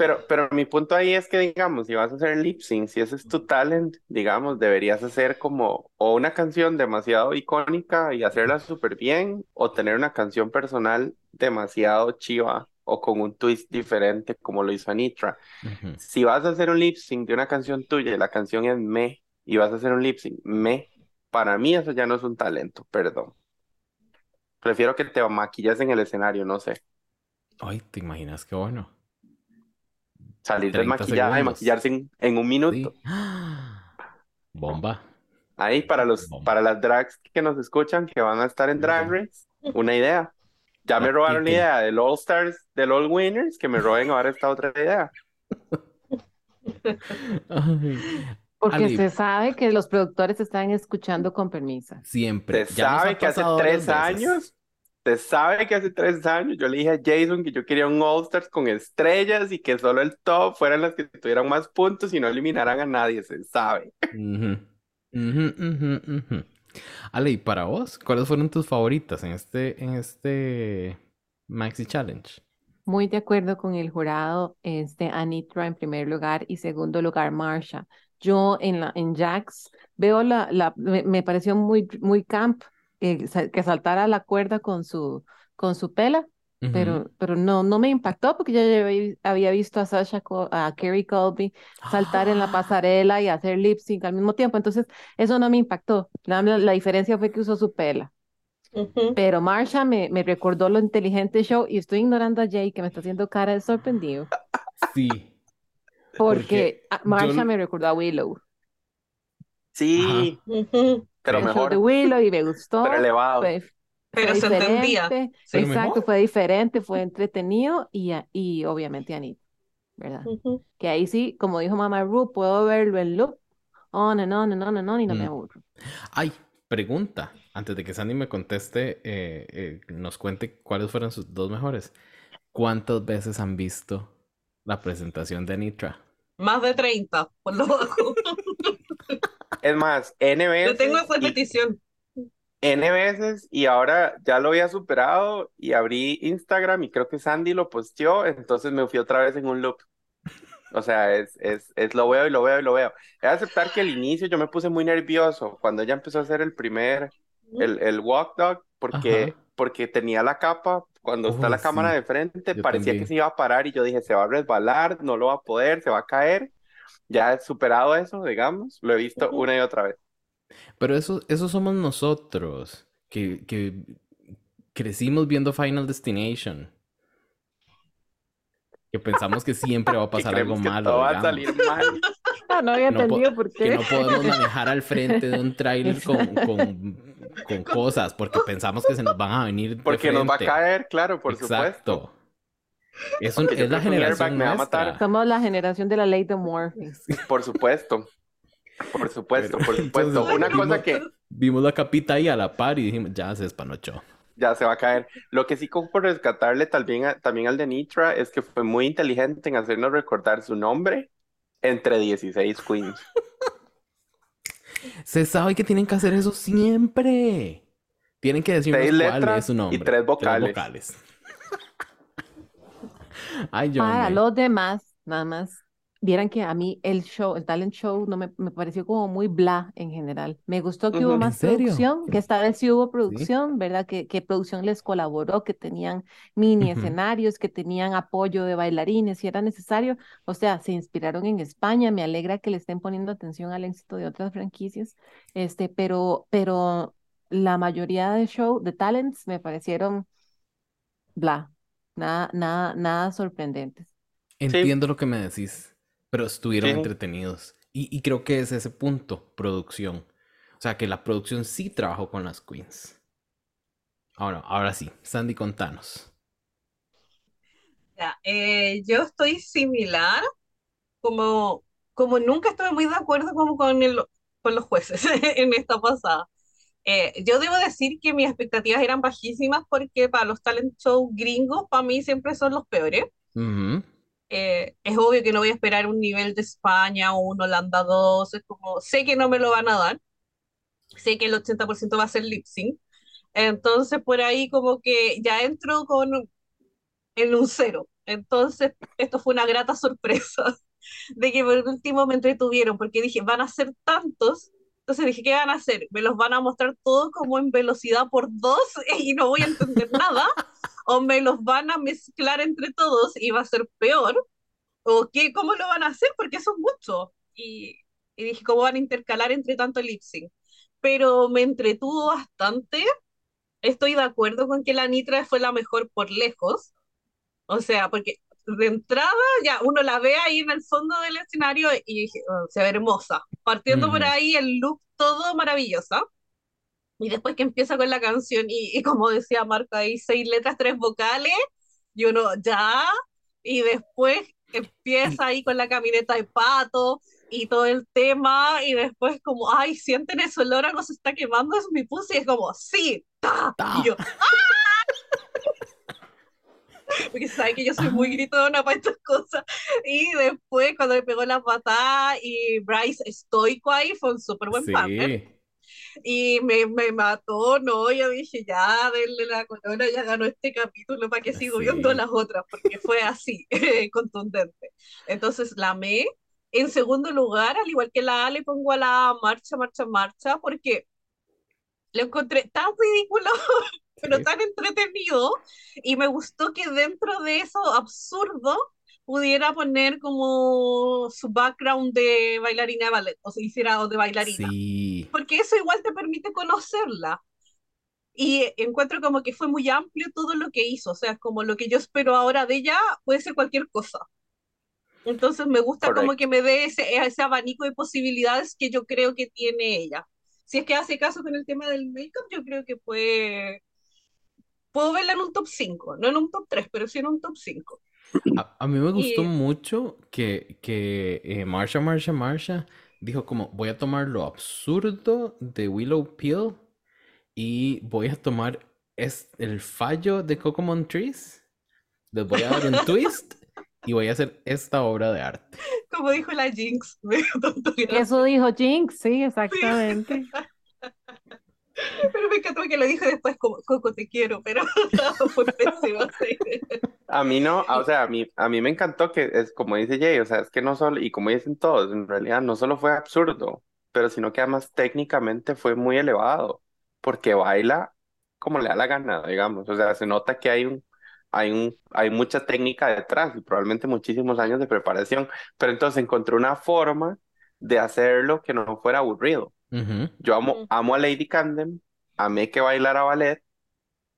Pero, pero mi punto ahí es que, digamos, si vas a hacer lip sync, si ese es tu talent, digamos, deberías hacer como o una canción demasiado icónica y hacerla súper bien, o tener una canción personal demasiado chiva o con un twist diferente, como lo hizo Anitra. Si vas a hacer un lip sync de una canción tuya y la canción es me, y vas a hacer un lip sync me, para mí eso ya no es un talento, perdón. Prefiero que te maquilles en el escenario, no sé. Ay, ¿te imaginas qué bueno? Salir 30 desmaquillada y segundos. maquillarse en, en un minuto. Sí. [GASPS] Bomba. Ahí para los, Bomba. para las drags que nos escuchan, que van a estar en Drag. Race, una idea. Ya me robaron la idea del All Stars, del All Winners, que me roben ahora esta otra idea. [LAUGHS] Porque Ali, se sabe que los productores están escuchando con permiso. siempre. Se Ya sabe que hace tres años, se sabe que hace tres años yo le dije a Jason que yo quería un All Stars con estrellas y que solo el top fueran las que tuvieran más puntos y no eliminaran a nadie, se sabe. Ujú. Ujú, ujú, ujú. Ale, ¿y para vos? ¿Cuáles fueron tus favoritas en este, en este Maxi Challenge? Muy de acuerdo con el jurado, este, Anitra en primer lugar y segundo lugar Marsha. Yo en la en Jax veo la, la me, me pareció muy muy camp eh, que saltara la cuerda con su con su pela, Ujú. pero pero no no me impactó porque yo ya había había visto a Sasha a Kerry Colby saltar en la pasarela y hacer lip sync al mismo tiempo, entonces eso no me impactó. La, la- diferencia fue que usó su pela. Ujú. Pero Marsha me, me recordó lo inteligente show y estoy ignorando a Jay que me está haciendo cara de sorprendido Sí. porque a- Marsha yo- me recordó a Willow. Sí, Ujú. Pero El show mejor, de Willow y me gustó. pero elevado. Fue, Pero fue se entendía. Pero Exacto, mejor. fue diferente, fue entretenido y, y obviamente Anita, ¿verdad? Ujú. Que ahí sí, como dijo Mamá Ru, puedo verlo en loop, on and on and on and on y no me Mm. aburro. Ay, pregunta. Antes de que Sandy me conteste, eh, eh, nos cuente cuáles fueron sus dos mejores. ¿Cuántas veces han visto la presentación de Anitra? Más de 30, por lo bajo. [LAUGHS] Es más, N Yo veces tengo esa y- petición. N veces y ahora ya lo había superado y abrí Instagram y creo que Sandy lo posteó, entonces me fui otra vez en un loop. O sea, es, es, es lo veo y lo veo y lo veo. He de aceptar que al inicio yo me puse muy nervioso cuando ella empezó a hacer el primer, el, el walk dog, porque, Ajá. porque tenía la capa Cuando está Oh, la cámara sí. de frente, Yo parecía que también. se iba a parar y yo dije, se va a resbalar, no lo va a poder, se va a caer. Ya he superado eso, digamos, lo he visto una y otra vez. Pero eso, eso somos nosotros, que, que crecimos viendo Final Destination. Que pensamos que siempre va a [LAUGHS] Que pasar algo que malo, todo va a salir mal. Ah, no había No entendido por Que qué. no podemos [LAUGHS] manejar al frente de un tráiler con, con, con cosas porque pensamos que se nos van a venir de Porque nos va a caer, claro, por supuesto. Es, un- la generación me va a matar. nuestra. Somos la generación de la ley de Moore. Por supuesto. Por supuesto, Pero- por supuesto. entonces, Una cosa que Vimos la capita ahí a la par y dijimos, ya se espanochó. ya se va a caer. Lo que sí como por rescatarle también, a- también al de Nitra es que fue muy inteligente en hacernos recordar su nombre entre 16 queens. [LAUGHS] Se sabe que tienen que hacer eso siempre. Tienen que decirnos Seis cuál es su y nombre. tres vocales. vocales. Ay, yo Para amé. los demás, nada más, vieran que a mí el show, el talent show, no me, me pareció como muy bla en general. Me gustó que Ujú. hubo ¿En más producción, que esta vez sí hubo producción, ¿verdad? Que, que producción les colaboró, que tenían mini Ujú. escenarios, que tenían apoyo de bailarines si era necesario. O sea, se inspiraron en España. Me alegra que le estén poniendo atención al éxito de otras franquicias. Este, pero, pero la mayoría de show, de talents, me parecieron bla. Nada, nada, nada sorprendentes. Entiendo lo que me decís, pero estuvieron Sí. entretenidos. Y, y creo que es ese punto, producción. O sea, que la producción sí trabajó con las queens. Ahora, ahora sí, Sandy, contanos. Ya, eh, yo estoy similar, como, como nunca estuve muy de acuerdo como con, el- con los jueces [LAUGHS] en esta pasada. Eh, yo debo decir que mis expectativas eran bajísimas porque para los talent show gringos, para mí siempre son los peores. Ujú. Eh, es obvio que no voy a esperar un nivel de España o un Holanda 2, es como, sé que no me lo van a dar, sé que el 80% va a ser lip sync, entonces por ahí como que ya entro con en un cero. Entonces, esto fue una grata sorpresa [LAUGHS] de que por último me entretuvieron, porque dije, van a ser tantos. Entonces dije, ¿qué van a hacer? ¿Me los van a mostrar todos como en velocidad por dos [LAUGHS] y no voy a entender nada? ¿O me los van a mezclar entre todos y va a ser peor? ¿O qué, cómo lo van a hacer? Porque son muchos. Y, y dije, ¿cómo van a intercalar entre tanto lip sync? Pero me entretuvo bastante. Estoy de acuerdo con que la Nitra fue la mejor por lejos. O sea, porque de entrada ya uno la ve ahí en el fondo del escenario y "Oh, se ve hermosa. Partiendo por Ujú. ahí el look todo maravillosa. Y después que empieza con la canción y, y como decía Marco ahí, seis letras, tres vocales, y uno ya, y después empieza ahí con la camioneta de pato y todo el tema, y después como, ay, sienten ese olor, algo se está quemando, es mi pussy, y es como, sí, ta, Ta. y yo, [LAUGHS] porque sabe que yo soy muy gritona para estas cosas. Y después, cuando me pegó la patada y Bryce estoico ahí, fue un súper buen partner. Sí. Y me, me mató, no, yo dije, ya, denle la corona, ya ganó este capítulo, ¿para qué sigo Sí. viendo las otras? Porque fue así, [LAUGHS] contundente. Entonces, la amé. En segundo lugar, al igual que la A, le pongo a la marcha, marcha, marcha, porque lo encontré tan ridículo, [LAUGHS] pero tan entretenido, y me gustó que dentro de eso absurdo pudiera poner como su background de bailarina de ballet, o se hiciera o de bailarina Sí. porque eso igual te permite conocerla. Y encuentro como que fue muy amplio todo lo que hizo, o sea, como lo que yo espero ahora de ella puede ser cualquier cosa. Entonces me gusta como Correcto. que me dé ese, ese abanico de posibilidades que yo creo que tiene ella. Si es que hace caso con el tema del make-up, yo creo que puede... Puedo verla en un top 5, no en un top 3, pero sí en un top 5. A, a mí me gustó Y- mucho que, que eh, Marsha, Marsha, Marsha dijo como voy a tomar lo absurdo de Willow Peel y voy a tomar es, el fallo de Cocomon Trees, les voy a dar un twist [LAUGHS] y voy a hacer esta obra de arte. Como dijo la Jinx. [LAUGHS] Eso dijo Jinx, sí, exactamente. [LAUGHS] Pero me encantó que lo dijo después como, Coco, te quiero, pero [LAUGHS] fue pésimo. A mí no, o sea, a mí, a mí me encantó que es como dice Jay, o sea, es que no solo, y como dicen todos, en realidad no solo fue absurdo, pero sino que además técnicamente fue muy elevado, porque baila como le da la gana, digamos, o sea, se nota que hay un, hay un, hay mucha técnica detrás y probablemente muchísimos años de preparación, pero entonces encontré una forma de hacerlo que no fuera aburrido. Yo amo, amo a Lady Camden, amé que bailara ballet,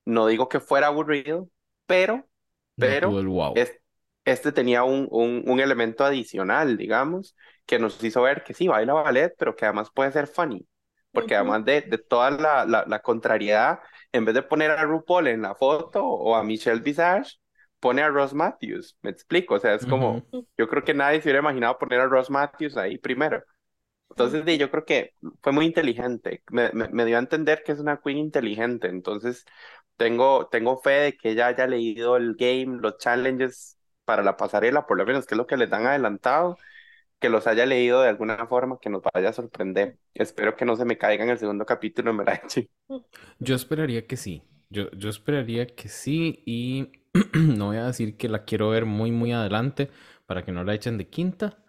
no digo que fuera aburrido, pero, No pero el wow. es- este tenía un, un, un elemento adicional, digamos, que nos hizo ver que sí, baila ballet, pero que además puede ser funny, porque Ujú. además de, de toda la, la, la contrariedad, en vez de poner a RuPaul en la foto o a Michelle Visage, pone a Ross Matthews, me explico, o sea, es como, Ujú. yo creo que nadie se hubiera imaginado poner a Ross Matthews ahí primero. Entonces, di, yo creo que fue muy inteligente. Me, me, me dio a entender que es una queen inteligente. Entonces, tengo, tengo fe de que ella haya leído el game, los challenges para la pasarela, por lo menos, que es lo que les dan adelantado, que los haya leído de alguna forma que nos vaya a sorprender. Espero que no se me caiga en el segundo capítulo en Merachi. Yo esperaría que sí. Yo, yo esperaría que sí y [CLEARS THROAT] no voy a decir que la quiero ver muy, muy adelante para que no la echen de quinta,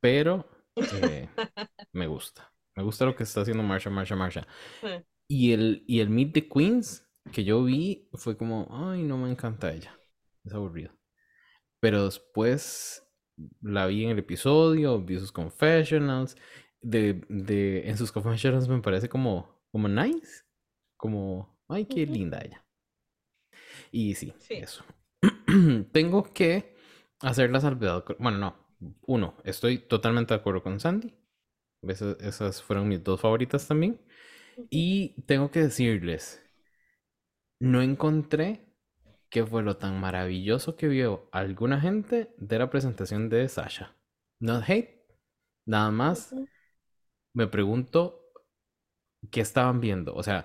pero eh, me gusta. Me gusta lo que está haciendo Marsha, Marsha, Marsha. Sí. Y el, y el Meet the Queens que yo vi fue como, ay, no me encanta ella. Es aburrido. Pero después la vi en el episodio, vi sus confessionals. De, de, en sus confessionals me parece como, como nice. Como, ay, qué linda ella. Y sí, Sí. eso. [CLEARS THROAT] Tengo que hacer la salvedad. Bueno, no. Uno, estoy totalmente de acuerdo con Sandy. Esas, esas fueron mis dos favoritas también. Y tengo que decirles, no encontré qué fue lo tan maravilloso que vio alguna gente de la presentación de Sasha. Not hate, nada más me pregunto qué estaban viendo. O sea,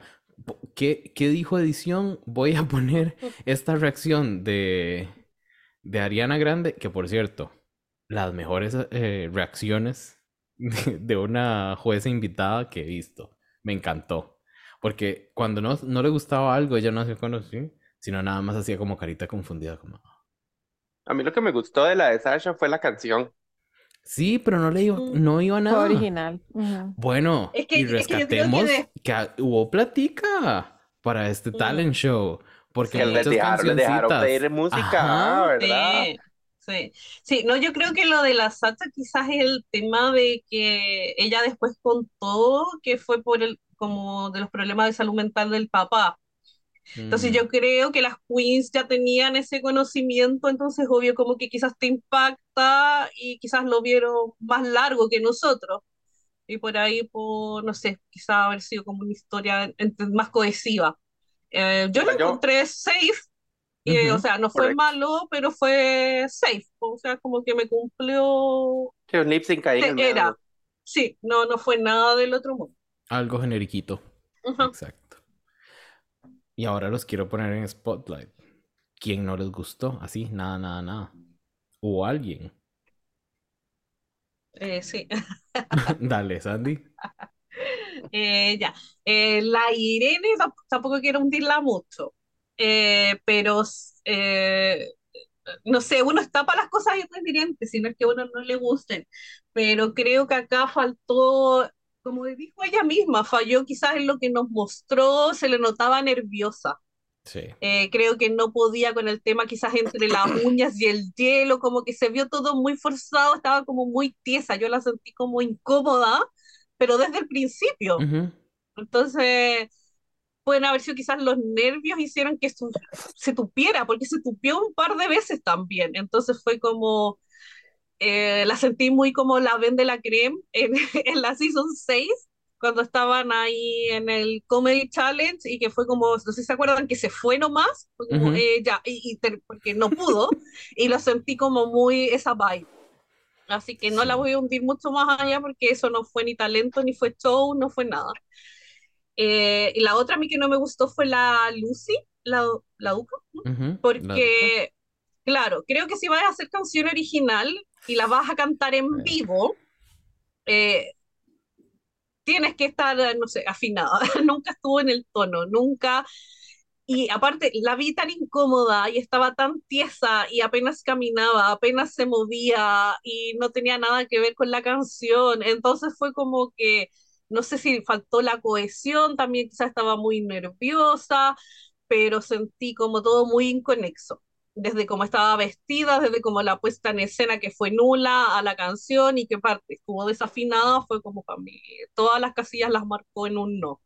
¿qué, qué dijo edición? Voy a poner esta reacción de, de Ariana Grande, que por cierto, las mejores eh, reacciones [LAUGHS] de, de una jueza invitada que he visto. Me encantó. Porque cuando no, no le gustaba algo, ella no hacía conocer, sino nada más hacía como carita confundida, como... A mí lo que me gustó de la de Sasha fue la canción. Sí, pero no le iba, no iba nada. original. Ujú. Bueno, Es que- y es que que rescatemos de- que ha- hubo platica para este talent show. Porque Que les dejaron, les dejaron pedir música, Ajá. ah, ¿verdad? Sí, sí. Sí, no, yo creo que lo de la Sacha quizás es el tema de que ella después contó que fue por el, como de los problemas de salud mental del papá. Entonces Mm. yo creo que las queens ya tenían ese conocimiento, entonces obvio como que quizás te impacta y quizás lo vieron más largo que nosotros. Y por ahí, por, no sé, quizás haber sido como una historia más cohesiva. Eh, yo lo yo- encontré safe, y, eh, o sea, no fue malo, pero fue safe, o sea, como que me cumplió, Que un lip sync ahí que era, sí, no, no fue nada del otro mundo. Algo generiquito. Exacto. Y ahora los quiero poner en spotlight. ¿Quién no les gustó? Así, nada, nada, nada. O alguien. Eh, sí. [LAUGHS] Dale, Sandy. [LAUGHS] Eh, ya. Eh, la Irene tamp- tampoco quiero hundirla mucho, Eh, pero eh, no sé, uno está para las cosas irreverentes, si no es que a uno no le gusten, pero creo que acá faltó, como dijo ella misma, falló quizás en lo que nos mostró, se le notaba nerviosa. Sí. Eh, creo que no podía con el tema quizás entre las [COUGHS] uñas y el hielo, como que se vio todo muy forzado, estaba como muy tiesa, yo la sentí como incómoda, pero desde el principio. Ujú. Entonces, pueden haber sido quizás los nervios hicieron que esto se tupiera, porque se tupió un par de veces también. Entonces fue como, eh, la sentí muy como la ven de la creme en, [LAUGHS] en la season 6, cuando estaban ahí en el Comedy Challenge y que fue como, no sé si se acuerdan, que se fue nomás, fue como, Ujú. eh, ya, y, y porque no pudo, y lo sentí como muy esa vibe. Así que no la Sí. voy a hundir mucho más allá porque eso no fue ni talento, ni fue show, no fue nada. Eh, y la otra a mí que no me gustó fue la Lucy, la, la Duca, Ujú. La Duca. porque, claro, creo que si vas a hacer canción original y la vas a cantar en vivo, eh, tienes que estar, no sé, afinada. [LAUGHS] Nunca estuvo en el tono, nunca. Y aparte, la vi tan incómoda y estaba tan tiesa y apenas caminaba, apenas se movía y no tenía nada que ver con la canción. Entonces fue como que, no sé si faltó la cohesión, también quizás estaba muy nerviosa, pero sentí como todo muy inconexo. desde cómo estaba vestida, desde cómo la puesta en escena que fue nula a la canción y qué parte estuvo desafinada, fue como para mí. Todas las casillas las marcó en un no.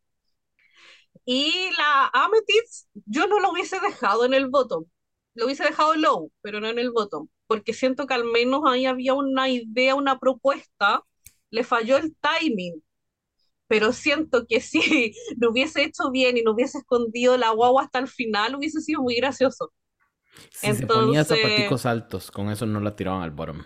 Y la Amethyst, yo no lo hubiese dejado en el bottom. Lo hubiese dejado low, pero no en el bottom. Porque siento que al menos ahí había una idea, una propuesta. Le falló el timing. Pero siento que si [LAUGHS] lo hubiese hecho bien y no hubiese escondido la guagua hasta el final, hubiese sido muy gracioso. Si se ponía Entonces- zapaticos altos, con eso no la tiraban al bottom.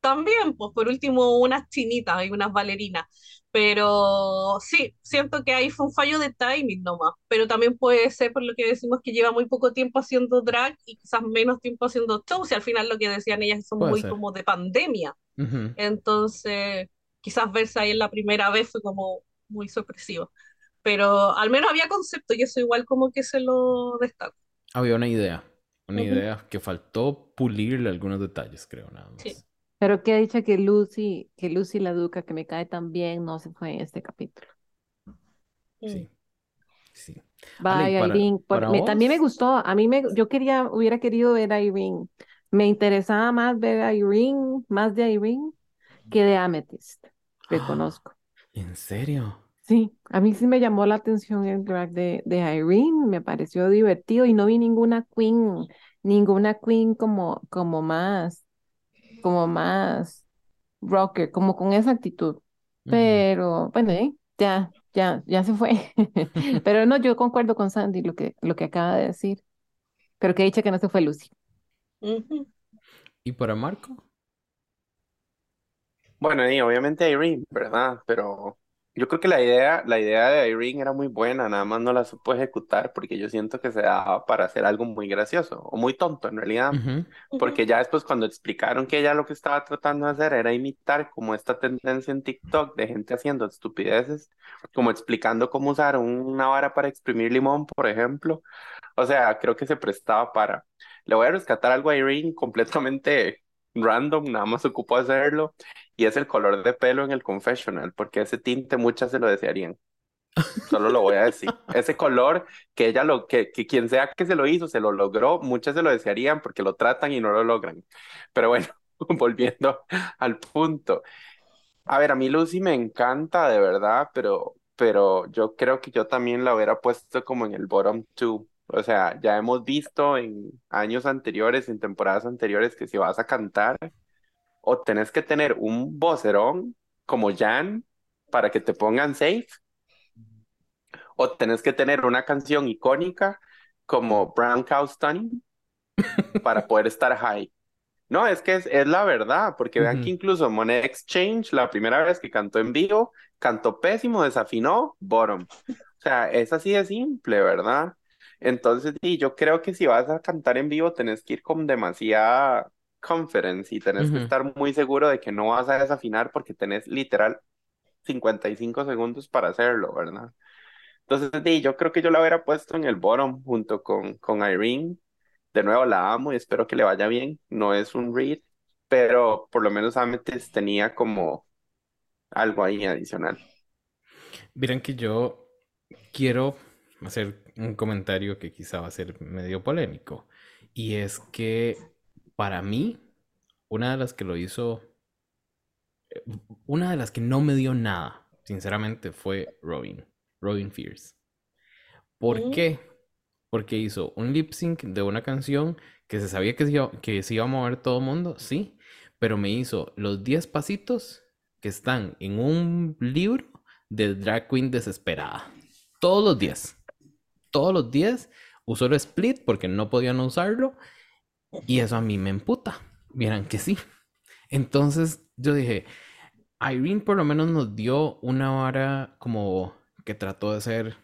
También, pues por último, unas chinitas y unas bailarinas. Pero sí, siento que ahí fue un fallo de timing nomás. Pero también puede ser por lo que decimos que lleva muy poco tiempo haciendo drag y quizás menos tiempo haciendo shows. Y al final lo que decían ellas son Puede muy ser. como de pandemia. Ujú. Entonces, quizás verse ahí en la primera vez fue como muy sorpresivo. Pero al menos había concepto y eso igual como que se lo destaco. Había una idea, una idea que faltó pulirle algunos detalles, creo, nada más. Sí. Pero qué dicha que Lucy, que Lucy la Duca, que me cae tan bien, no se fue en este capítulo. Sí. Sí. Bye, Ale, para- Irene. Por- para me- también me gustó. A mí me, yo quería, hubiera querido ver a Irene. Me interesaba más ver a Irene, más de Irene, que de Amethyst. Reconozco. ¿En serio? Sí, a mí sí me llamó la atención el drag de, de Irene, me pareció divertido y no vi ninguna queen, ninguna queen como, como más, como más rocker, como con esa actitud. Pero bueno, eh, ya, ya, ya se fue. [LAUGHS] Pero no, yo concuerdo con Sandy lo que, lo que acaba de decir. Pero que dicha que no se fue Lucy. ¿Y para Marco? Bueno, y obviamente Irene, ¿verdad? Pero yo creo que la idea, la idea de Irene era muy buena, nada más no la supo ejecutar porque yo siento que se daba para hacer algo muy gracioso o muy tonto en realidad. Ujú. Porque ya después cuando explicaron que ella lo que estaba tratando de hacer era imitar como esta tendencia en TikTok de gente haciendo estupideces, como explicando cómo usar una vara para exprimir limón, por ejemplo. O sea, creo que se prestaba para... Le voy a rescatar algo a Irene completamente [LAUGHS] random, nada más ocupó hacerlo, y es el color de pelo en el confessional, porque ese tinte muchas se lo desearían. Solo lo voy a decir. [LAUGHS] Ese color que ella lo, que, que quien sea que se lo hizo, se lo logró, muchas se lo desearían porque lo tratan y no lo logran. Pero bueno, [LAUGHS] volviendo al punto. A ver, a mí Lucy me encanta de verdad, pero, pero yo creo que yo también la hubiera puesto como en el bottom two. O sea, ya hemos visto en años anteriores, en temporadas anteriores, que si vas a cantar, o tenés que tener un vocerón como Jan para que te pongan safe, o tenés que tener una canción icónica como Brown Cow Stunning [LAUGHS] para poder estar high. No, es que es, es la verdad, porque vean que incluso Money Exchange, la primera vez que cantó en vivo, cantó pésimo, desafinó, bottom. O sea, es así de simple, ¿verdad? Entonces, y yo creo que si vas a cantar en vivo, tenés que ir con demasiada confidence y tenés que Ujú. estar muy seguro de que no vas a desafinar porque tenés literal 55 segundos para hacerlo, ¿verdad? Entonces, sí, yo creo que yo la hubiera puesto en el bottom junto con, con Irene. De nuevo, la amo y espero que le vaya bien. No es un read, pero por lo menos Amethyst tenía como algo ahí adicional. Miren que yo quiero hacer un comentario que quizá va a ser medio polémico. Y es que para mí, una de las que lo hizo, eh, una de las que no me dio nada, sinceramente, fue Robin, Robin Fierce. ¿Por qué? Porque hizo un lip sync de una canción que se sabía que se iba, que se iba a mover todo el mundo, sí, pero me hizo los 10 pasitos que están en un libro de drag queen desesperada. Todos los días. Todos los días usó el split porque no podían usarlo y eso a mí me emputa. Vieran que sí. Entonces yo dije, Irene por lo menos nos dio una vara como que trató de ser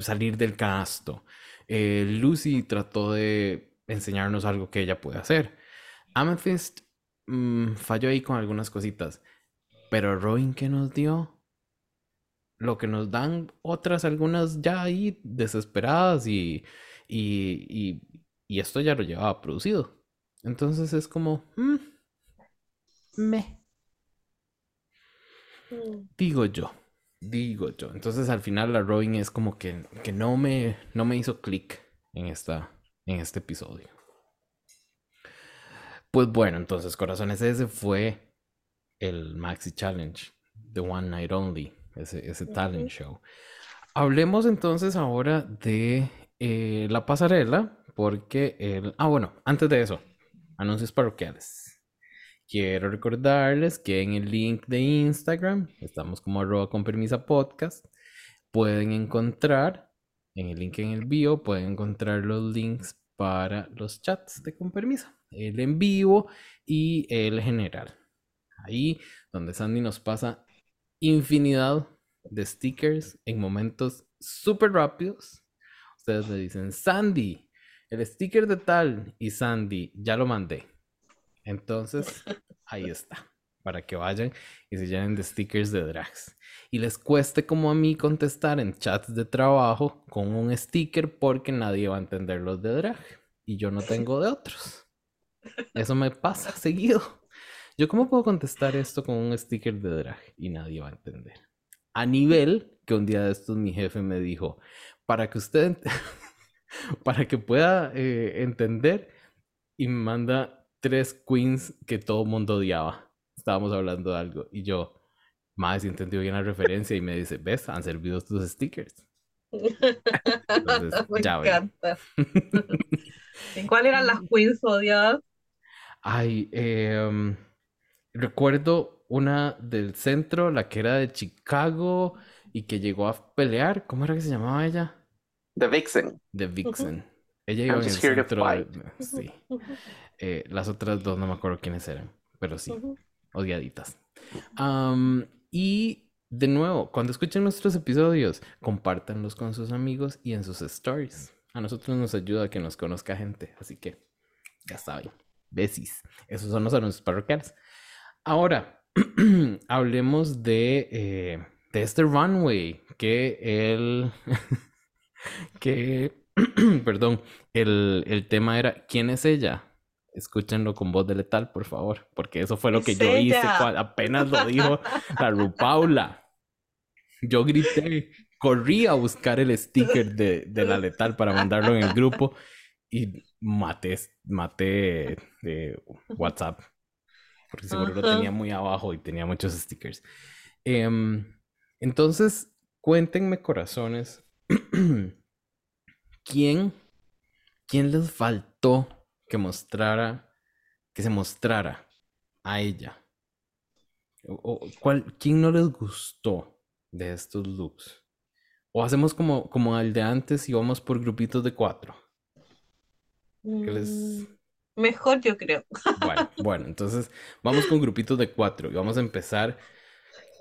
salir del canasto. Eh, Lucy trató de enseñarnos algo que ella puede hacer. Amethyst mm, falló ahí con algunas cositas. Pero Robin, ¿qué nos dio? Lo que nos dan otras, algunas ya ahí desesperadas y, y, y esto ya lo llevaba producido. Entonces es como, mm, me, Mm. digo yo, digo yo. Entonces al final la Robin es como que, que no me, no me hizo clic en esta, en este episodio. Pues bueno, entonces, corazones, ese fue el Maxi Challenge, The One Night Only, ese, ese talent show. Hablemos entonces ahora de eh, la pasarela, porque el... Ah, bueno, antes de eso, anuncios parroquiales. Quiero recordarles que en el link de Instagram, estamos como arroba con permisa podcast, pueden encontrar, en el link en el bio, pueden encontrar los links para los chats de con permisa, el en vivo y el general. Ahí donde Sandy nos pasa infinidad de stickers en momentos súper rápidos. Ustedes le dicen, Sandy, el sticker de tal y Sandy, ya lo mandé. Entonces, ahí [LAUGHS] está, para que vayan y se llenen de stickers de drags. Y les cueste como a mí contestar en chats de trabajo con un sticker porque nadie va a entender los de drag y yo no [LAUGHS] tengo de otros. Eso me pasa seguido. Yo cómo puedo contestar esto con un sticker de drag y nadie va a entender. A nivel que un día de estos mi jefe me dijo, para que usted, [LAUGHS] para que pueda eh, entender, y me manda tres queens que todo el mundo odiaba. Estábamos hablando de algo y yo, más si entendió bien la referencia y me dice, ves, han servido tus stickers. Entonces, [LAUGHS] Me ya encanta. [LAUGHS] ¿Y cuáles eran las queens odiadas? Ay, em, recuerdo una del centro, la que era de Chicago y que llegó a pelear. ¿Cómo era que se llamaba ella? The Vixen. De Vixen. Ella iba I'm en el centro. de-. Sí. Eh, las otras dos no me acuerdo quiénes eran, pero sí, odiaditas. Am, y de nuevo, cuando escuchen nuestros episodios, compártanlos con sus amigos y en sus stories. A nosotros nos ayuda a que nos conozca gente, así que ya saben. Besis. Esos son los anuncios parroquiales. Ahora, [CLEARS THROAT] hablemos de, eh, de este runway que el. [LAUGHS] que. [CLEARS THROAT] perdón. El, el tema era: ¿Quién es ella? Escúchenlo con voz de letal, por favor, porque eso fue lo que yo hice apenas lo dijo la Rupaula. Yo grité, corrí a buscar el sticker de, de la letal para mandarlo en el grupo y maté, maté de WhatsApp. Porque seguro lo tenía muy abajo y tenía muchos stickers. Em, entonces, cuéntenme, corazones, [CLEARS THROAT] ¿quién, quién les faltó que mostrara, que se mostrara a ella? O, o cuál, ¿quién no les gustó de estos looks? O hacemos como, como el de antes y vamos por grupitos de cuatro. ¿Qué les- Mm, Mejor yo creo. Bueno, [LAUGHS] bueno, entonces vamos con grupitos de cuatro y vamos a empezar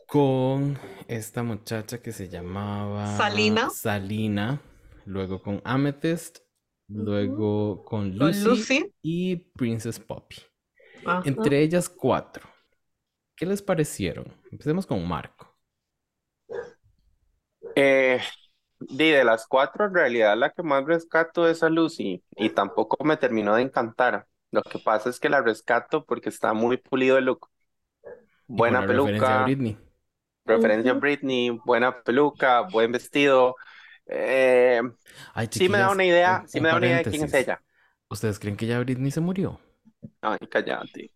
con esta muchacha que se llamaba Salina. Salina, luego con Amethyst, luego con Con Lucy Lucy. y Princess Poppy. Ajá. Entre ellas cuatro. ¿Qué les parecieron? Empecemos con Marco. Eh, di, de las cuatro, en realidad la que más rescato es a Lucy y tampoco me terminó de encantar. Lo que pasa es que la rescato porque está muy pulido el look. Buena referencia a peluca, Britney. Referencia a. Britney, buena peluca, buen vestido. Eh, Ay, sí me da una idea, un- sí me da una idea de quién es ella. ¿Ustedes creen que ya Britney se murió? Ay, cállate.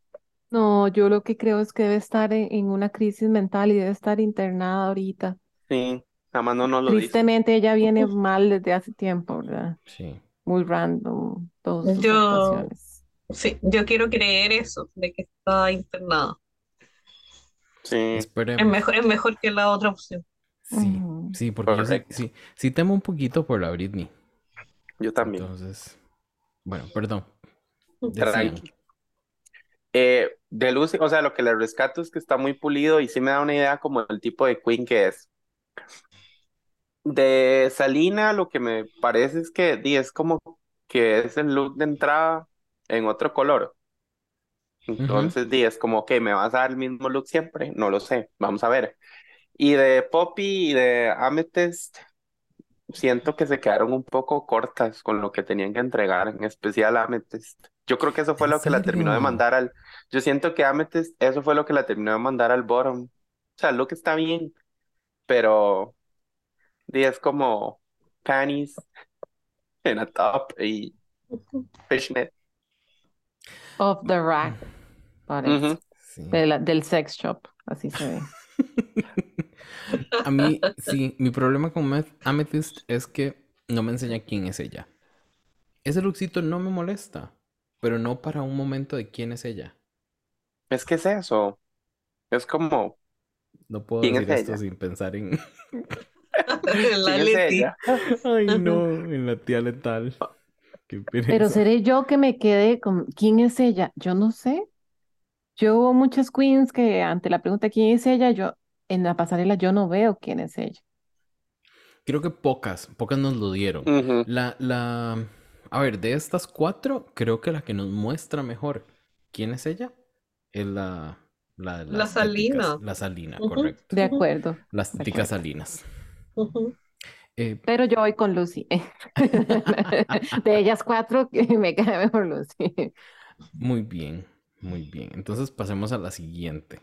No, yo lo que creo es que debe estar en, en una crisis mental y debe estar internada ahorita. Sí, nada más no nos lo dice. Tristemente ella viene mal desde hace tiempo, ¿verdad? Sí. Muy random, todas sus Yo- actuaciones. Sí, yo quiero creer eso, de que está internada. Sí, Es mejor, es mejor que la otra opción. Sí, sí, porque yo sí, sí, sí temo un poquito por la Britney. yo también. Entonces, bueno, perdón. Eh, de Lucy, o sea, lo que le rescato es que está muy pulido y sí me da una idea como el tipo de queen que es. De Salina, lo que me parece es que di, es como que es el look de entrada en otro color. Entonces, di, es como que me vas a dar el mismo look siempre. No lo sé, vamos a ver. Y de Poppy y de Amethyst, siento que se quedaron un poco cortas con lo que tenían que entregar, en especial Amethyst. Yo creo que eso fue ¿En lo que la terminó de mandar al. Yo siento que Amethyst, eso fue lo que la terminó de mandar al bottom. O sea, el look está bien, pero di, es como panties en a top y fishnet. Off the rack, parece. Ujú. Sí. De la- del sex shop, así se ve. [LAUGHS] A mí, sí, mi problema con Amet- Amethyst es que no me enseña quién es ella. Ese lookcito no me molesta, pero no para un momento de quién es ella. Es que es eso. Es como, No puedo ¿Quién es decir esto ella? sin pensar en... [LAUGHS] La ¿quién es Leti. [LAUGHS] Ay, no, en la tía letal. Qué Pero seré yo que me quede con quién es ella. Yo no sé. Yo hubo muchas queens que ante la pregunta quién es ella, yo en la pasarela yo no veo quién es ella. Creo que pocas, pocas nos lo dieron. La, la... A ver, de estas cuatro, creo que la que nos muestra mejor quién es ella es la... La, La Salina. La Salina, correcto. De acuerdo. Las acuerdo. salinas. Eh, Pero yo voy con Lucy. [LAUGHS] De ellas cuatro, me cae mejor Lucy. Muy bien, muy bien. Entonces pasemos a la siguiente.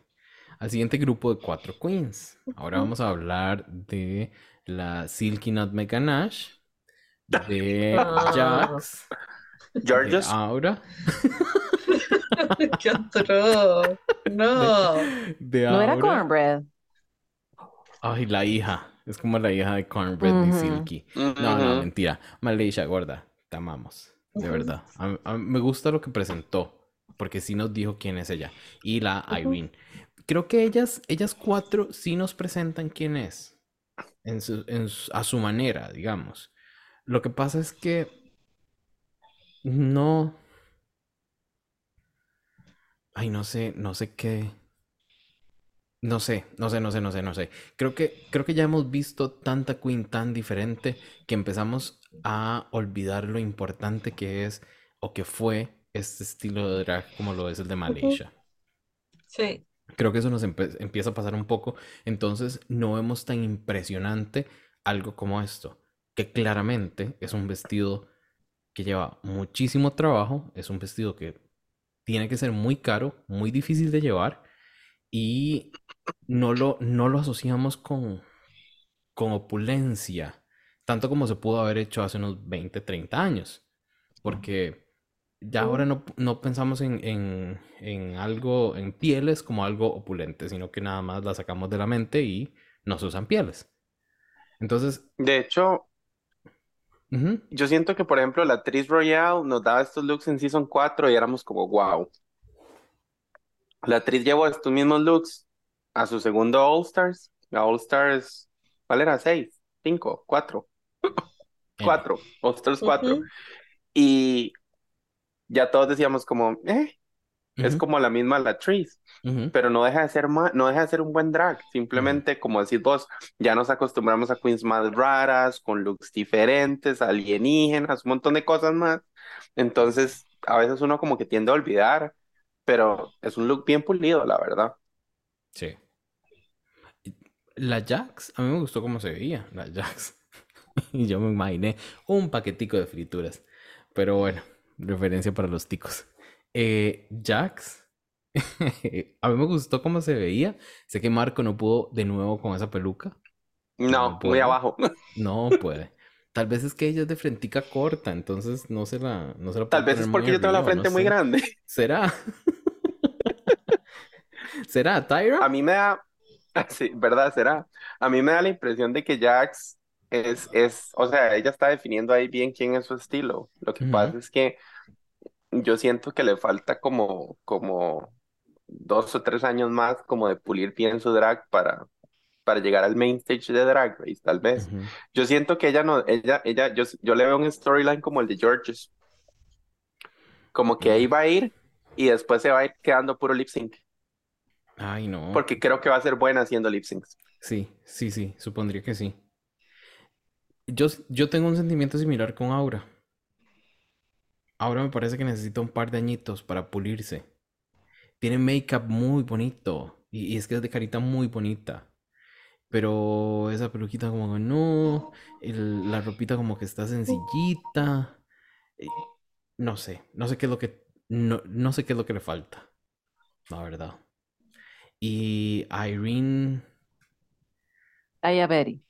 Al siguiente grupo de cuatro queens. Ahora vamos a hablar de la Silky Nutmeg Ganache, de Ah. Jax, de Georges. Aura, [LAUGHS] Qué atroz. [LAUGHS] No. de No era cornbread. Ay, la hija. Es como la hija de Cornbread de Ujú. Silky. No, no, mentira. Malaysia, gorda. Te amamos. De verdad. A a me gusta lo que presentó. Porque sí nos dijo quién es ella. Y la. Irene. Creo que ellas, ellas cuatro sí nos presentan quién es. En su- en su- a su manera, digamos. Lo que pasa es que no. Ay, no sé, no sé qué. No sé, no sé, no sé, no sé, no sé. Creo que, creo que ya hemos visto tanta Queen tan diferente que empezamos a olvidar lo importante que es o que fue este estilo de drag como lo es el de Malaysia. Sí. Creo que eso nos empieza a pasar un poco. Entonces no vemos tan impresionante algo como esto, que claramente es un vestido que lleva muchísimo trabajo, es un vestido que tiene que ser muy caro, muy difícil de llevar y no lo, no lo asociamos con, con opulencia, tanto como se pudo haber hecho hace unos 20, 30 años, porque ya ahora no, no pensamos en, en, en algo, en pieles como algo opulente, sino que nada más la sacamos de la mente y no se usan pieles. Entonces, De hecho, ujú, yo siento que, por ejemplo, la actriz Royale nos daba estos looks en Season 4 y éramos como, wow. La actriz llevó estos mismos looks a su segundo All Stars. La All Stars, ¿cuál era? ¿Seis? ¿Cinco? ¿Cuatro? Cuatro. All Stars 4. Ujú. Y ya todos decíamos como, eh, es ujú, como la misma la actriz. ujú, pero no deja de ser ma- no deja de ser un buen drag. Simplemente, como decís vos, ya nos acostumbramos a queens más raras, con looks diferentes, alienígenas, un montón de cosas más. Entonces, a veces uno como que tiende a olvidar, pero es un look bien pulido, la verdad. Sí. La Jax, a mí me gustó cómo se veía, la Jax. [LAUGHS] Y yo me imaginé un paquetico de frituras. Pero bueno, referencia para los ticos. Eh, Jax, [LAUGHS] a mí me gustó cómo se veía. Sé que Marco no pudo de nuevo con esa peluca. No, No muy abajo. [LAUGHS] No puede. Tal vez es que ella es de frentica corta, entonces no se la, no se la Tal vez es porque yo tengo la no frente muy sé. grande. ¿Será? [LAUGHS] ¿Será, Tyra? A mí me da, sí, ¿verdad? Será. A mí me da la impresión de que Jax es, es, o sea, ella está definiendo ahí bien quién es su estilo. Lo que Ujú. pasa es que yo siento que le falta como, como dos o tres años más como de pulir bien su drag para, para llegar al main stage de Drag Race, tal vez. Ujú. Yo siento que ella no, ella, ella, yo, yo le veo un storyline como el de Georges. Como que ahí va a ir y después se va a ir quedando puro lip sync. Ay, no. Porque creo que va a ser buena haciendo lip syncs. Sí, sí, sí, supondría que sí. Yo, yo tengo un sentimiento similar con Aura. Aura me parece que necesita un par de añitos para pulirse. Tiene make-up muy bonito. Y, es que es de carita muy bonita. Pero esa peluquita como que no. la ropita como que está sencillita. eh, No sé, no sé qué es lo que. No, no sé qué es lo que le falta. La verdad. Y Irene. Ahí a Betty.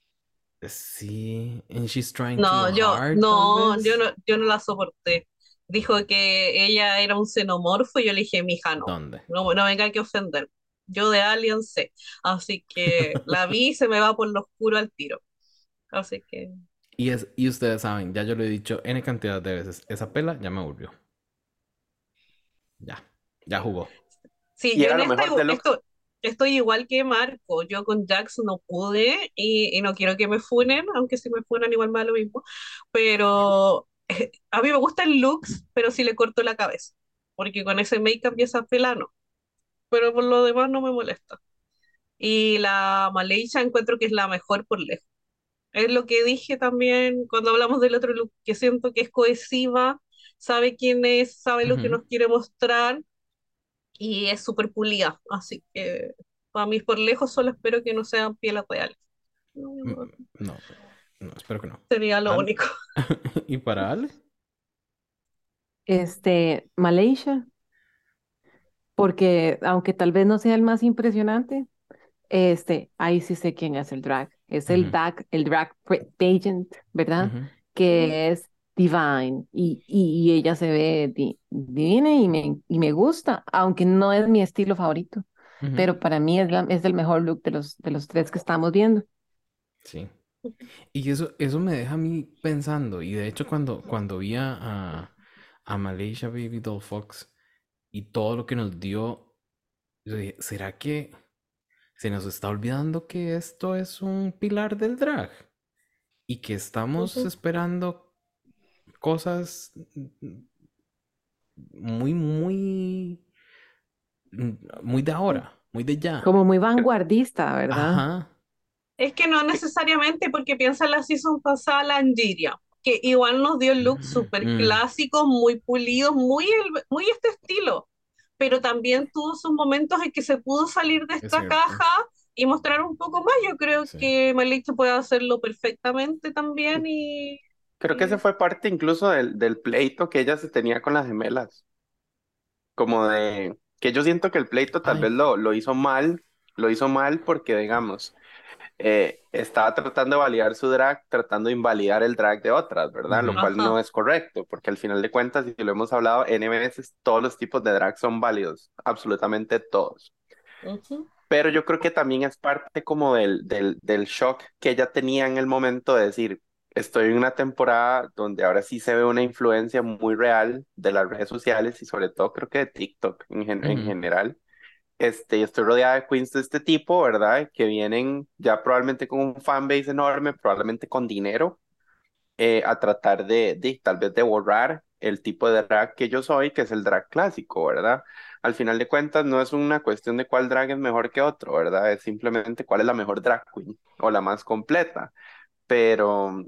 Sí, and she's trying No, too yo, hard, no, yo no, yo no la soporté. dijo que ella era un xenomorfo y yo le dije, mija, no, ¿Dónde? no, no venga que ofender. Yo de Alien sé. Así que la [LAUGHS] vi y se me va por lo oscuro al tiro. Así que Y, es, y ustedes saben, ya yo lo he dicho N cantidad de veces, esa pela ya me volvió. Ya, ya jugó. sí, Y yo era en lo esta mejor igual- de lo- esto- estoy igual que Marco. Yo con Jax no pude y, y no quiero que me funen, aunque si me funan igual me da lo mismo. Pero [LAUGHS] a mí me gusta el looks, pero sí le corto la cabeza. Porque con ese make-up y esa pela no. Pero por lo demás no me molesta. Y la Malaysia encuentro que es la mejor por lejos. Es lo que dije también cuando hablamos del otro look, que siento que es cohesiva, sabe quién es, sabe lo que nos quiere mostrar y es súper pulida. Así que para mí por lejos solo espero que no sean pieles reales. No, Mm, No, no, espero que no. sería lo Al- único. [LAUGHS] ¿Y para Ale? Este, Malaysia, porque aunque tal vez no sea el más impresionante, este, ahí sí sé quién es el drag. Es el drag, el drag pageant, ¿verdad? Que es divine y, y, y ella se ve di- divina y me, y me gusta, aunque no es mi estilo favorito, pero para mí es, la, es el mejor look de los, de los tres que estamos viendo. Sí. Y eso, eso me deja a mí pensando. Y de hecho, cuando, cuando vi a, a, Malaysia Baby Doll Fox y todo lo que nos dio, yo dije, ¿será que se nos está olvidando que esto es un pilar del drag? Y que estamos esperando cosas muy, muy, muy de ahora, muy de ya. Como muy vanguardista, ¿verdad? Ajá. Es que no necesariamente porque piensa en la season pasada la Angiria, que igual nos dio looks súper Mm. clásicos, muy pulidos, muy, el- muy este estilo, pero también tuvo sus momentos en que se pudo salir de Es esta cierto. caja y mostrar un poco más. Yo creo Sí. que Malaysia puede hacerlo perfectamente también y Creo que ese fue parte incluso del, del pleito que ella se tenía con las gemelas. Como de que yo siento que el pleito tal Ay. vez lo, lo hizo mal, lo hizo mal porque, digamos, eh, estaba tratando de validar su drag, tratando de invalidar el drag de otras, ¿verdad? Lo cual no es correcto, porque al final de cuentas, y lo hemos hablado N veces, todos los tipos de drag son válidos, absolutamente todos. Pero yo creo que también es parte como del, del, del shock que ella tenía en el momento de decir, estoy en una temporada donde ahora sí se ve una influencia muy real de las redes sociales y sobre todo creo que de TikTok en, gen- en Ujú. general. Este, y estoy rodeada de queens de este tipo, ¿verdad? Que vienen ya probablemente con un fanbase enorme, probablemente con dinero, eh, a tratar de, de tal vez de borrar el tipo de drag que yo soy, que es el drag clásico, ¿verdad? Al final de cuentas no es una cuestión de cuál drag es mejor que otro, ¿verdad? Es simplemente cuál es la mejor drag queen o la más completa. Pero,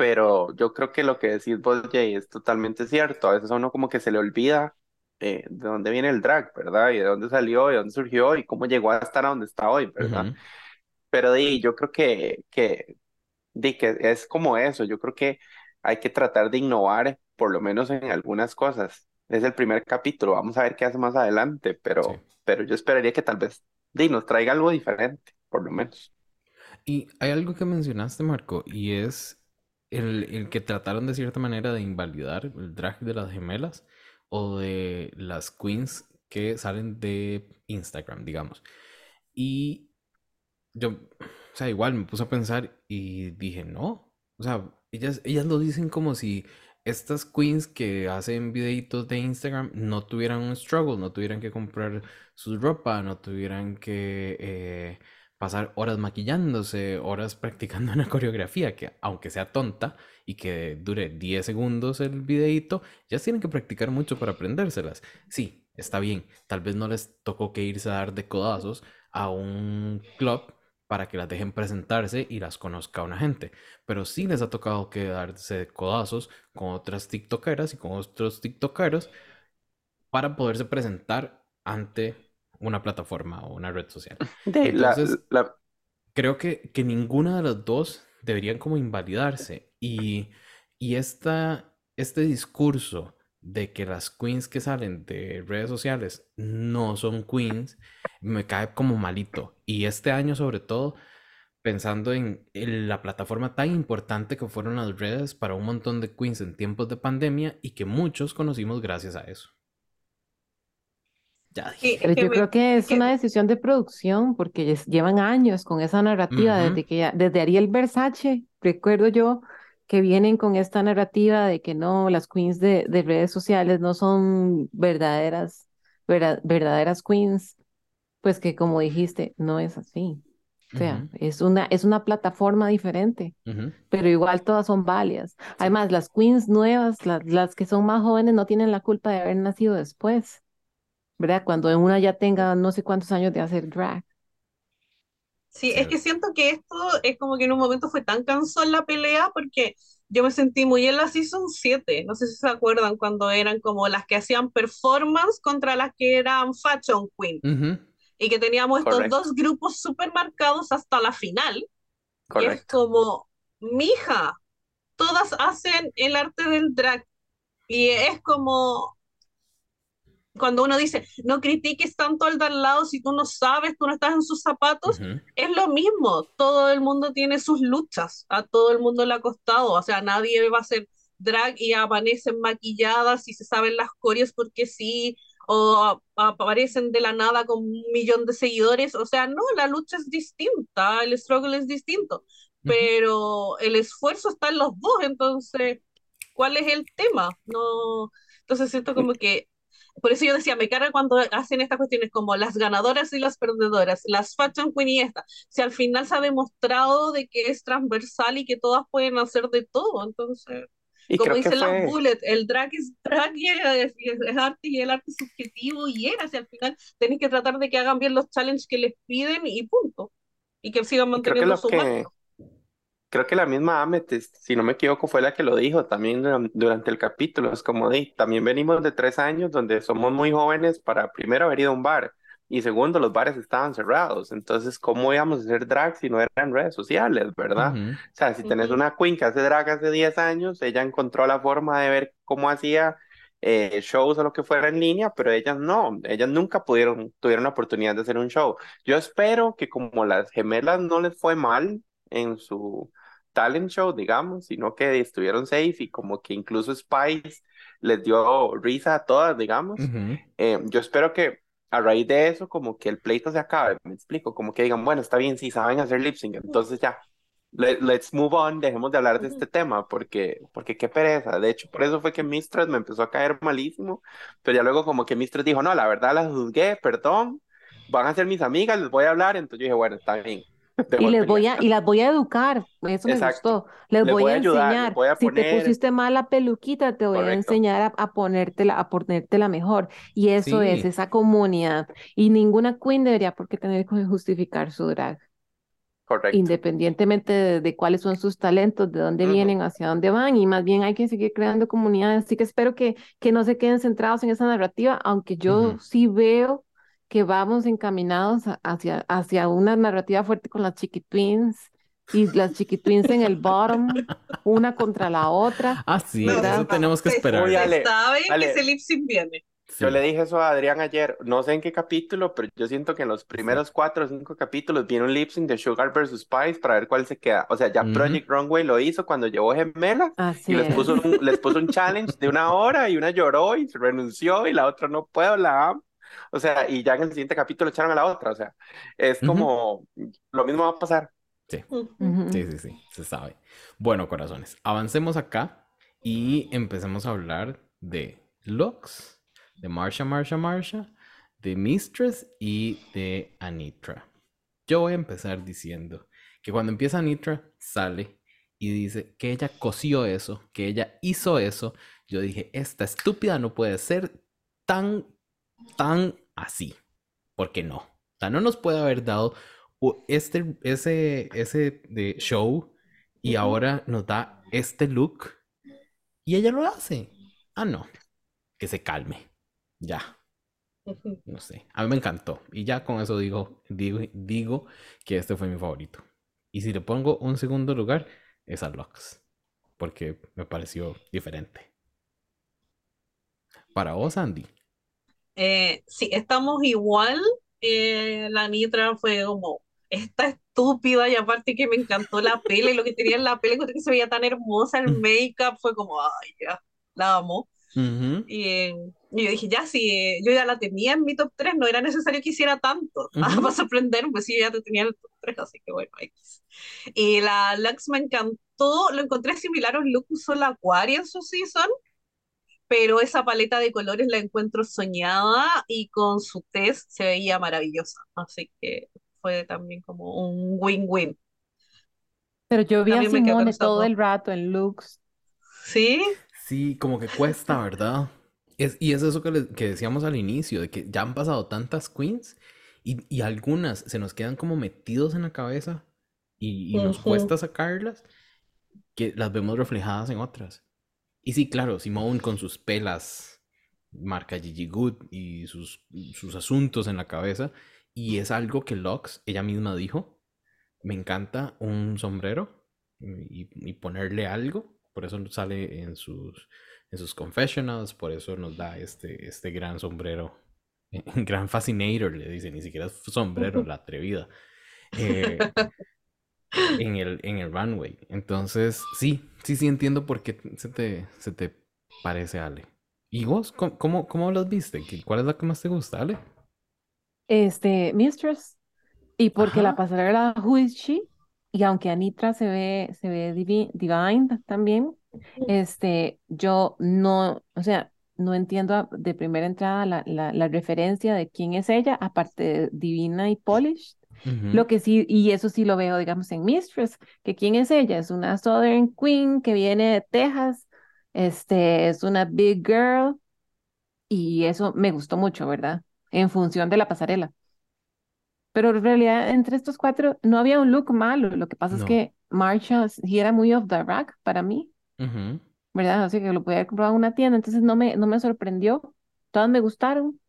pero yo creo que lo que decís vos, Jay, es totalmente cierto. A veces a uno como que se le olvida eh, de dónde viene el drag, ¿verdad? Y de dónde salió, y de dónde surgió, y cómo llegó a estar a donde está hoy, ¿verdad? Ujú. Pero di, yo creo que, que, di, que es como eso. Yo creo que hay que tratar de innovar, por lo menos en algunas cosas. Es el primer capítulo, vamos a ver qué hace más adelante, pero, Sí. pero yo esperaría que tal vez di, nos traiga algo diferente, por lo menos. Y hay algo que mencionaste, Marco, y es el, el que trataron de cierta manera de invalidar el drag de las gemelas o de las queens que salen de Instagram, digamos. Y yo, o sea, igual me puse a pensar y dije, no, o sea, ellas, ellas lo dicen como si estas queens que hacen videitos de Instagram no tuvieran un struggle, no tuvieran que comprar su ropa, no tuvieran que eh, pasar horas maquillándose, horas practicando [LAUGHS] una coreografía que aunque sea tonta y que dure 10 segundos el videito, ya tienen que practicar mucho para aprendérselas. Sí, está bien, tal vez no les tocó que irse a dar de codazos a un club para que las dejen presentarse y las conozca una gente, pero sí les ha tocado que darse de codazos con otras tiktokeras y con otros tiktokeros para poderse presentar ante una plataforma o una red social. [LAUGHS] De, la, Entonces, la, creo que, que ninguna de las dos deberían como invalidarse. Y, y esta, este discurso de que las queens que salen de redes sociales no son queens, me cae como malito. Y este año sobre todo, pensando en, en la plataforma tan importante que fueron las redes para un montón de queens en tiempos de pandemia y que muchos conocimos gracias a eso. Ya dije. Pero yo me- creo que es que- una decisión de producción porque llevan años con esa narrativa, desde que ya, desde Ariel Versace, recuerdo yo que vienen con esta narrativa de que no, las queens de, de redes sociales no son verdaderas, verda- verdaderas queens, pues que como dijiste, no es así. O sea, es una, es una plataforma diferente, pero igual todas son válidas. Además, las queens nuevas, las, las que son más jóvenes, no tienen la culpa de haber nacido después. ¿Verdad? Cuando una ya tenga no sé cuántos años de hacer drag. Sí, es que siento que esto es como que en un momento fue tan cansón la pelea porque yo me sentí muy en la Season 7, no sé si se acuerdan cuando eran como las que hacían performance contra las que eran Fashion Queen. Y que teníamos estos dos grupos súper marcados hasta la final. Y es como, mija, todas hacen el arte del drag y es como cuando uno dice, no critiques tanto al de al lado si tú no sabes, tú no estás en sus zapatos, Ujú. es lo mismo, todo el mundo tiene sus luchas, a todo el mundo le ha costado, o sea, nadie va a hacer drag y amanecen maquilladas y se saben las coreos porque sí, o aparecen de la nada con un millón de seguidores, o sea, no, la lucha es distinta, el struggle es distinto, pero el esfuerzo está en los dos, entonces, ¿cuál es el tema? No, entonces siento como que por eso yo decía, me carga cuando hacen estas cuestiones como las ganadoras y las perdedoras, las fashion queen y esta. Si al final se ha demostrado de que es transversal y que todas pueden hacer de todo, entonces, Y como dicen las fue, bullet, el drag es drag y es, y es- es arte y el arte es subjetivo y era, si al final tenéis que tratar de que hagan bien los challenges que les piden y punto. Y que sigan manteniendo su que. Creo que la misma Amethyst, si no me equivoco, fue la que lo dijo también duran- durante el capítulo. Es como de, también venimos de tres años donde somos muy jóvenes para primero haber ido a un bar y segundo, los bares estaban cerrados. Entonces, ¿cómo íbamos a hacer drag si no eran redes sociales, verdad? O sea, si tenés una queen que hace drag hace 10 años, ella encontró la forma de ver cómo hacía eh, shows o lo que fuera en línea, pero ellas no, ellas nunca pudieron, tuvieron la oportunidad de hacer un show. Yo espero que como las gemelas no les fue mal en su talent show, digamos, sino que estuvieron safe y como que incluso Spice les dio risa a todas, digamos. Ujú. Eh, yo espero que a raíz de eso, como que el pleito se acabe, me explico, como que digan, bueno, está bien, sí saben hacer lip sync, entonces ya, let- let's move on, dejemos de hablar de este tema, porque, porque qué pereza. De hecho, por eso fue que Mistress me empezó a caer malísimo, pero ya luego como que Mistress dijo, no, la verdad las juzgué, perdón, van a ser mis amigas, les voy a hablar, entonces yo dije, bueno, está bien. Y les voy a, y las voy a educar, eso me Exacto. gustó. Les Les voy voy a ayudar, enseñar. voy a Si te poner- pusiste mal la peluquita, te voy a enseñar a, a ponértela, a ponértela mejor. Y eso es esa comunidad. Y ninguna queen debería por qué tener que justificar su drag, Correcto. independientemente de, de cuáles son sus talentos, de dónde vienen, hacia dónde van. Y más bien hay que seguir creando comunidades. Así que espero que, que no se queden centrados en esa narrativa, aunque yo sí veo que vamos encaminados hacia, hacia una narrativa fuerte con las chiquitwins y las chiquitwins en el bottom, una contra la otra. Ah, sí, No, eso tenemos que esperar. Uy, Ale, sabe Ale. que ese lip sync viene. Sí. Yo le dije eso a Adrián ayer, no sé en qué capítulo, pero yo siento que en los primeros cuatro o cinco capítulos viene un lip sync de Sugar versus Spice para ver cuál se queda. O sea, ya Ujú. Project Runway lo hizo cuando llevó gemelas Así y les es. puso un, les puso un challenge de una hora y una lloró y se renunció y la otra no puedo, la amo. O sea, y ya en el siguiente capítulo echaron a la otra. O sea, es como lo mismo va a pasar. Ujú. Ujú. Sí, sí, sí, se sabe. Bueno, corazones, avancemos acá y empecemos a hablar de Lux, de Marsha, Marsha, Marsha, de Mistress y de Anitra. Yo voy a empezar diciendo que cuando empieza Anitra, sale y dice que ella cosió eso, que ella hizo eso. Yo dije, esta estúpida no puede ser tan, tan así. Porque no. O sea, no nos puede haber dado este, ese, ese de show y ahora nos da este look y ella lo hace. Ah, no. Que se calme. Ya. No sé. A mí me encantó. Y ya con eso digo, digo, digo que este fue mi favorito. Y si le pongo un segundo lugar, es a Lux. Porque me pareció diferente. Para vos, Andy. Eh, sí, estamos igual. Eh, la Nitra fue como esta estúpida y aparte que me encantó la pele, lo que tenía en la pele, que se veía tan hermosa el Mm. make-up, fue como, ay, ya, la amo. Y, eh, y yo dije, ya, si eh, yo ya la tenía en mi top 3, no era necesario que hiciera tanto, [LAUGHS] Ujú. para sorprenderme, pues sí, yo ya te tenía en el top 3, así que bueno, X. Y la Lux me encantó, lo encontré similar a un look usó la Aquaria en su season, pero esa paleta de colores la encuentro soñada y con su test se veía maravillosa, así que fue también como un win-win. Pero yo vi a También con Simone todo el rato en looks. ¿Sí? Sí, como que cuesta, ¿verdad? Es, y es eso que, le- que decíamos al inicio, de que ya han pasado tantas queens y, y algunas se nos quedan como metidos en la cabeza y, y nos cuesta sacarlas, que las vemos reflejadas en otras. Y sí, claro, Simone con sus pelas, marca Gigi Good y sus, sus asuntos en la cabeza, y es algo que Lux, ella misma dijo, me encanta un sombrero y, y ponerle algo, por eso sale en sus, en sus confessionals, por eso nos da este, este gran sombrero, [LAUGHS] gran fascinator, le dice, ni siquiera es sombrero, [LAUGHS] la atrevida, eh, [LAUGHS] en el, en el runway. Entonces, sí, sí, sí entiendo por qué se te, se te parece, Ale. ¿Y vos, cómo, cómo, cómo las viste? ¿Qué- ¿Cuál es la que más te gusta, Ale? Este, Mistress. Y porque la pasarela Who is She? Y aunque Anitra se ve, se ve divi- divine también, este, yo no, o sea, no entiendo de primera entrada la, la, la referencia de quién es ella, aparte de divina y Lo que sí, y eso sí lo veo, digamos, en Mistress, que quién es ella, es una Southern Queen que viene de Texas, este, es una big girl, y eso me gustó mucho, ¿verdad? En función de la pasarela. Pero en realidad, entre estos cuatro, no había un look malo. Lo que pasa es que Marsha sí era muy off the rack para mí, ujú. ¿verdad? Así que lo podía haber comprado en una tienda, entonces no me, no me sorprendió. Todas me gustaron,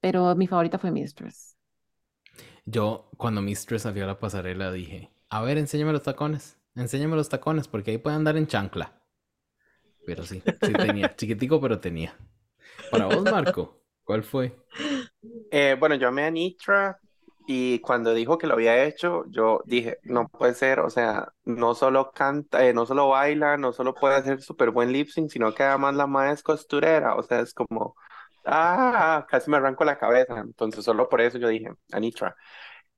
pero mi favorita fue Mistress. Yo, cuando Mistress salió a la pasarela, dije, a ver, enséñame los tacones, enséñame los tacones, porque ahí puede andar en chancla. Pero sí, sí tenía, [LAUGHS] chiquitico, pero tenía. Para vos, Marco, ¿cuál fue? Eh, bueno, yo amé a Nitra y cuando dijo que lo había hecho, yo dije, no puede ser, o sea, no solo canta, eh, no solo baila, no solo puede hacer súper buen lip sync, sino que además la madre es costurera, o sea, es como, ah, casi me arranco la cabeza, entonces solo por eso yo dije, a Nitra.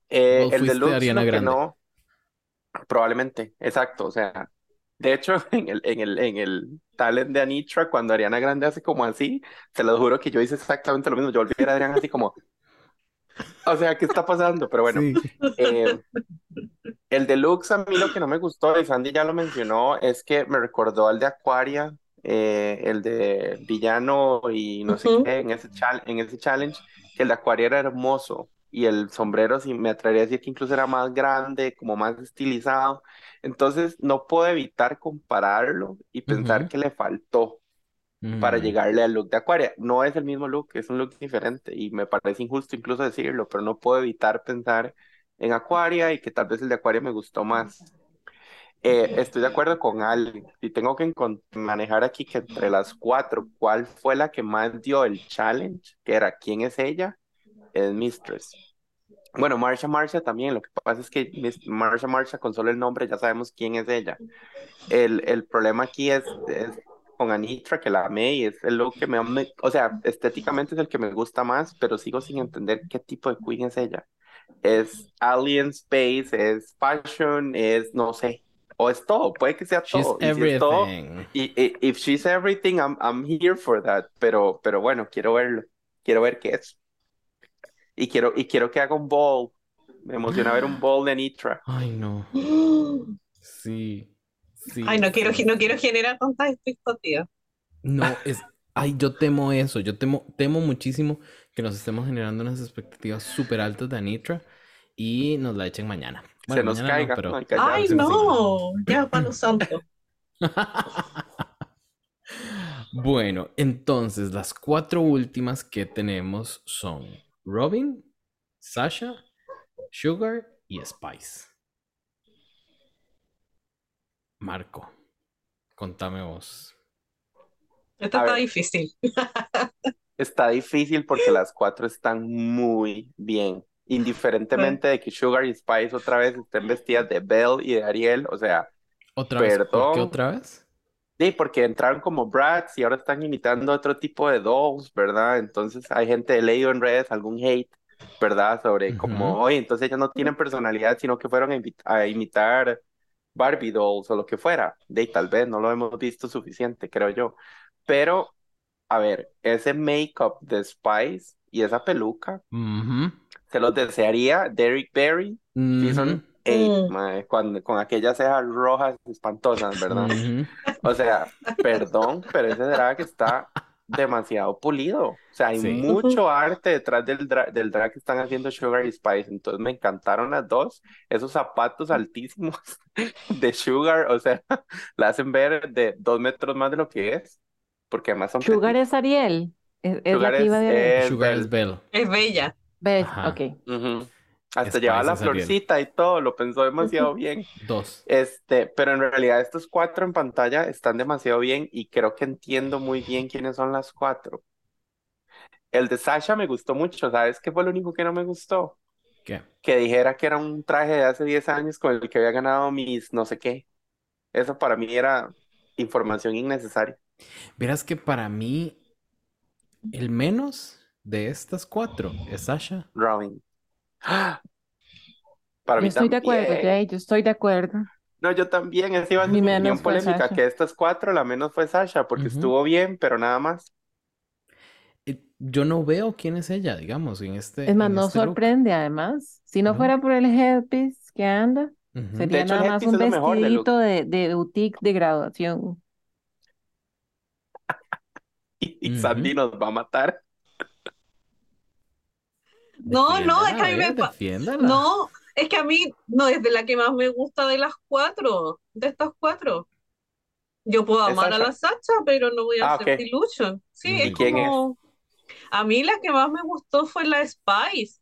Eh, el deluxe, Ariana Grande. no, probablemente, exacto, o sea, de hecho, [LAUGHS] en el, en el, en el talent de Anitra, cuando Ariana Grande hace como así, te lo juro que yo hice exactamente lo mismo, yo volví a ver a Ariana así como, o sea, ¿qué está pasando? Pero bueno, Sí. eh, el deluxe a mí lo que no me gustó, y Sandy ya lo mencionó, es que me recordó al de Aquaria, eh, el de villano y no sé qué, en ese, chal- en ese challenge, que el de Aquaria era hermoso y el sombrero, sí, me atrevería a decir que incluso era más grande, como más estilizado. Entonces, no puedo evitar compararlo y pensar que le faltó para Mm, llegarle al look de Aquaria. No es el mismo look, es un look diferente y me parece injusto incluso decirlo, pero no puedo evitar pensar en Aquaria y que tal vez el de Aquaria me gustó más. Eh, estoy de acuerdo con Ali. Si tengo que manejar aquí que entre las cuatro, ¿cuál fue la que más dio el challenge? Que era ¿quién es ella? Es Mistress. Bueno, Marsha Marsha también. Lo que pasa es que Marsha Marsha, con solo el nombre, ya sabemos quién es ella. El, el problema aquí es, es con Anitra, que la amé y es el look que me, me- o sea, estéticamente es el que me gusta más, pero sigo sin entender qué tipo de queen es ella. Es alien space, es fashion, es no sé, o es todo, puede que sea She's todo. Y si es todo, everything. y, y- if she's everything, I'm, I'm here for that. Pero, pero bueno, quiero verlo, quiero ver qué es. Y quiero, y quiero que haga un ball. Me emociona ver un ball de Anitra. Ay, no. [GASPS] Sí. Sí, Ay, no quiero, sí, no sí. quiero generar tantas expectativas. No, es. Ay, yo temo eso. Yo temo, temo muchísimo que nos estemos generando unas expectativas súper altas de Anitra y nos la echen mañana. Se Bueno, nos mañana no, caiga. pero Ay, no, ya, palo santo. [LAUGHS] Bueno, entonces las cuatro últimas que tenemos son Robin, Sasha, Sugar y Spice. Marco, contame vos. Esta A está ver. difícil. [LAUGHS] Está difícil porque las cuatro están muy bien. Indiferentemente de que Sugar y Spice otra vez estén vestidas de Belle y de Ariel, o sea, ¿Otra vez? ¿Por qué perdón. otra vez? Sí, porque entraron como brats y ahora están imitando otro tipo de dolls, ¿verdad? Entonces hay gente de leído en redes algún hate, ¿verdad? Sobre como, Ujú. oye, entonces ellas no tienen personalidad, sino que fueron a, a imitar Barbie dolls o lo que fuera. De tal vez no lo hemos visto suficiente, creo yo. Pero, a ver, ese make-up de Spice y esa peluca, Ujú. Se los desearía Derrick Barry, Season Ujú. 8, Mm. mae, cuando, con aquellas cejas rojas espantosas, ¿verdad? Ujú. O sea, perdón, pero ese drag está demasiado pulido. O sea, hay Sí. mucho arte detrás del drag, del drag que están haciendo Sugar y Spice. Entonces me encantaron las dos. Esos zapatos altísimos [LAUGHS] de Sugar, o sea, [LAUGHS] la hacen ver de dos metros más de lo que es. Porque además son Sugar petit. es Ariel. Es, es la Sugar que iba es, de es Sugar es Belle. Belle. Es bella. ¿Ves? Ajá. Ok. Ujú. Hasta Spice llevaba la florcita y todo, lo pensó demasiado [LAUGHS] bien. Dos. Este, pero en realidad estos cuatro en pantalla están demasiado bien y creo que entiendo muy bien quiénes son las cuatro. El de Sasha me gustó mucho, ¿sabes qué fue lo único que no me gustó? ¿Qué? Que dijera que era un traje de hace 10 años con el que había ganado mis no sé qué. Eso para mí era información innecesaria. Verás que para mí el menos de estas cuatro es Sasha. Robin. ¡Ah! Para Yo mí estoy de acuerdo. Jay, yo estoy de acuerdo. No, yo también, esa iba a ser Mi opinión polémica, Sasha. que estas cuatro la menos fue Sasha, porque estuvo bien, pero nada más. Yo no veo quién es ella, digamos, en este, Es más, no este look. sorprende además. Si no No. fuera por el headpiece que anda, sería hecho, nada más un vestidito de, de boutique de graduación. [LAUGHS] Y. Sandy nos va a matar. No, no, es que a mí me. No, es que a mí no es de la que más me gusta de las cuatro, de estas cuatro. Yo puedo ¿Es amar a la Sacha, pero no voy a Ah, hacer ok. Illusion. Sí, ¿Y es quién es? como. A mí la que más me gustó fue la Spice.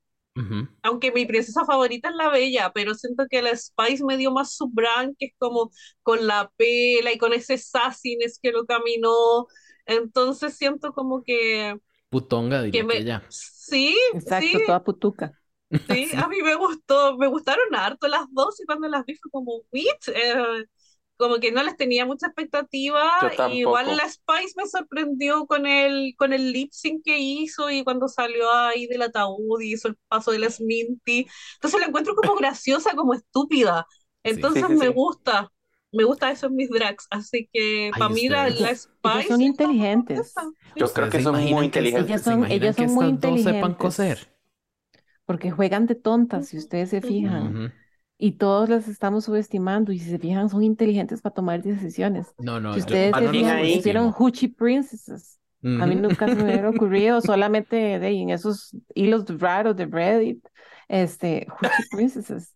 Aunque mi princesa favorita es la Bella, pero siento que la Spice me dio más su brand, que es como con la pela y con ese sassiness que lo caminó. Entonces siento como que, Putonga, que diría me... que ella. Sí, Exacto, sí, toda putuca. Sí, Sí. a mí me gustó, me gustaron harto las dos y cuando las vi fue como, ¿what? Eh, como que no les tenía mucha expectativa Yo y igual la Spice me sorprendió con el, con el lip sync que hizo y cuando salió ahí del ataúd y hizo el paso de la Sminty. Entonces la encuentro como graciosa, como estúpida. Entonces Sí, sí, me gusta, me gusta eso en mis drags. Así que Ay, para mí la, la Spice son inteligentes. Yo creo ¿Ustedes que son muy inteligentes. Ellas ¿Se son- imaginan ellas que son muy estas dos sepan inteligentes. coser? Porque juegan de tontas, si ustedes se fijan. Ujú. Y todos las estamos subestimando. Y si se fijan, son inteligentes para tomar decisiones. No, no, Si ustedes yo se fijan, ahí- hicieron. Hoochie Princesses. A mí nunca se me hubiera [LAUGHS] ocurrido, solamente de, en esos hilos raros de Reddit, este, [LAUGHS]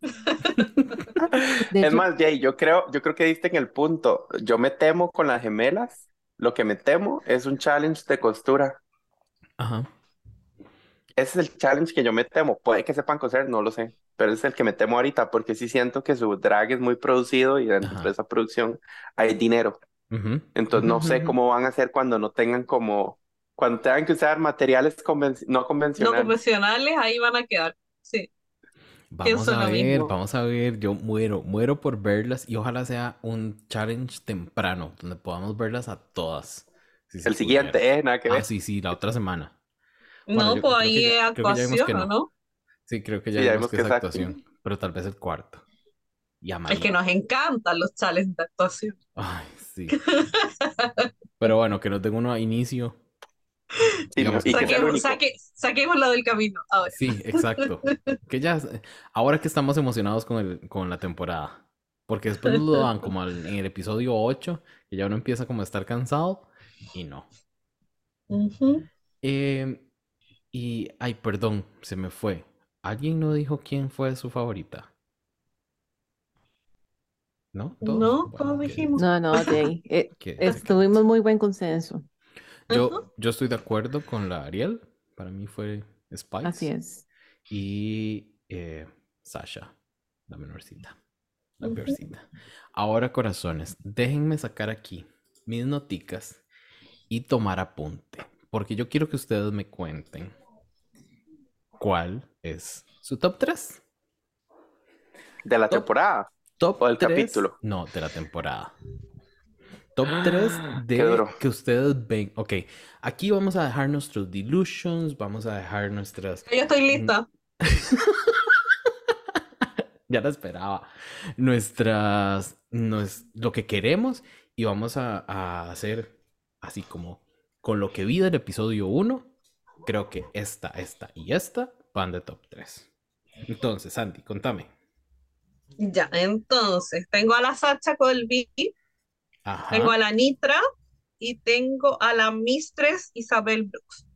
[LAUGHS] Es hecho, más, Jay, yo creo, yo creo que diste en el punto. Yo me temo con las gemelas. Lo que me temo es un challenge de costura. Ajá. Ese es el challenge que yo me temo. Puede que sepan coser, no lo sé. Pero es el que me temo ahorita porque sí siento que su drag es muy producido y dentro Ajá. de esa producción hay dinero. Ujú. Entonces no sé Ujú. cómo van a hacer cuando no tengan como, cuando tengan que usar materiales conven- no No convencionales. convencionales, ahí van a quedar. Sí. Vamos a ver, mismo. vamos a ver. Yo muero, muero por verlas y ojalá sea un challenge temprano donde podamos verlas a todas. si El pudiera. siguiente, ¿eh? Nada que Ah, sí, sí, la otra semana. Bueno, No, yo pues ahí ya- es creo que ya vimos que actuación, ¿o no. no? Sí, creo que ya Sí, ya vimos vimos que que es es actuación, pero tal vez el cuarto. Y Es que nos encantan los challenges de actuación. Ay, sí. Pero bueno, que nos den uno a inicio. Sí, y Saquemos, saque, saquémoslo del camino. ahora. Sí, exacto. [LAUGHS] Que ya, ahora que estamos emocionados con, el, con la temporada. Porque después nos lo dan como al- en el episodio 8, que ya uno empieza como a estar cansado. Y no. Ujú. Eh, y, ay, perdón, se me fue. ¿Alguien no dijo quién fue su favorita? ¿No? ¿Todos? No, Bueno, dijimos. no, no, Jay, [LAUGHS] eh, estuvimos muy buen consenso. Yo, yo estoy de acuerdo con la Ariel. Para mí fue Spice. Así es. Y eh, Sasha, la menorcita. La peorcita. Ahora, corazones, déjenme sacar aquí mis noticas y tomar apunte. Porque yo quiero que ustedes me cuenten ¿cuál es su top 3? De la Top- temporada. Top ¿O del 3, capítulo? No, de la temporada. Top 3 qué de que ustedes ven. Ok, aquí vamos a dejar nuestros delusions, vamos a dejar nuestras. Yo estoy lista. [LAUGHS] Ya la esperaba. Nuestras. nues- lo que queremos y vamos a, a hacer así como con lo que vi del episodio 1. Creo que esta, esta y esta van de top 3. Entonces, Sandy, contame. Ya, entonces, tengo a la Sacha Colby, Ajá. tengo a la Nitra y tengo a la Mistress Isabel Brooks.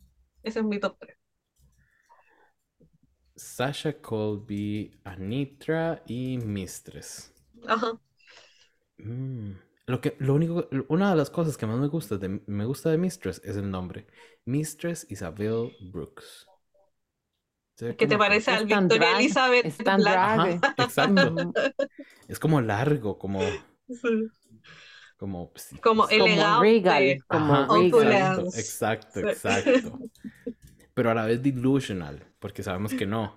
Ese es mi top 3. Sasha Colby, Anitra y Mistress. Ajá. Mm, Lo que, lo único, una de las cosas que más me gusta de, me gusta de Mistress es el nombre. Mistress Isabel Brooks. ¿Qué te parece al Victoria drag, Elizabeth es tan drag. Ajá, exacto. [LAUGHS] Es como largo, como, Sí. Como, pues, sí, Como pues, Como elegante. regal, como Ajá, regal. Opulence. exacto, exacto, exacto. [LAUGHS] Pero a la vez delusional, porque sabemos que no.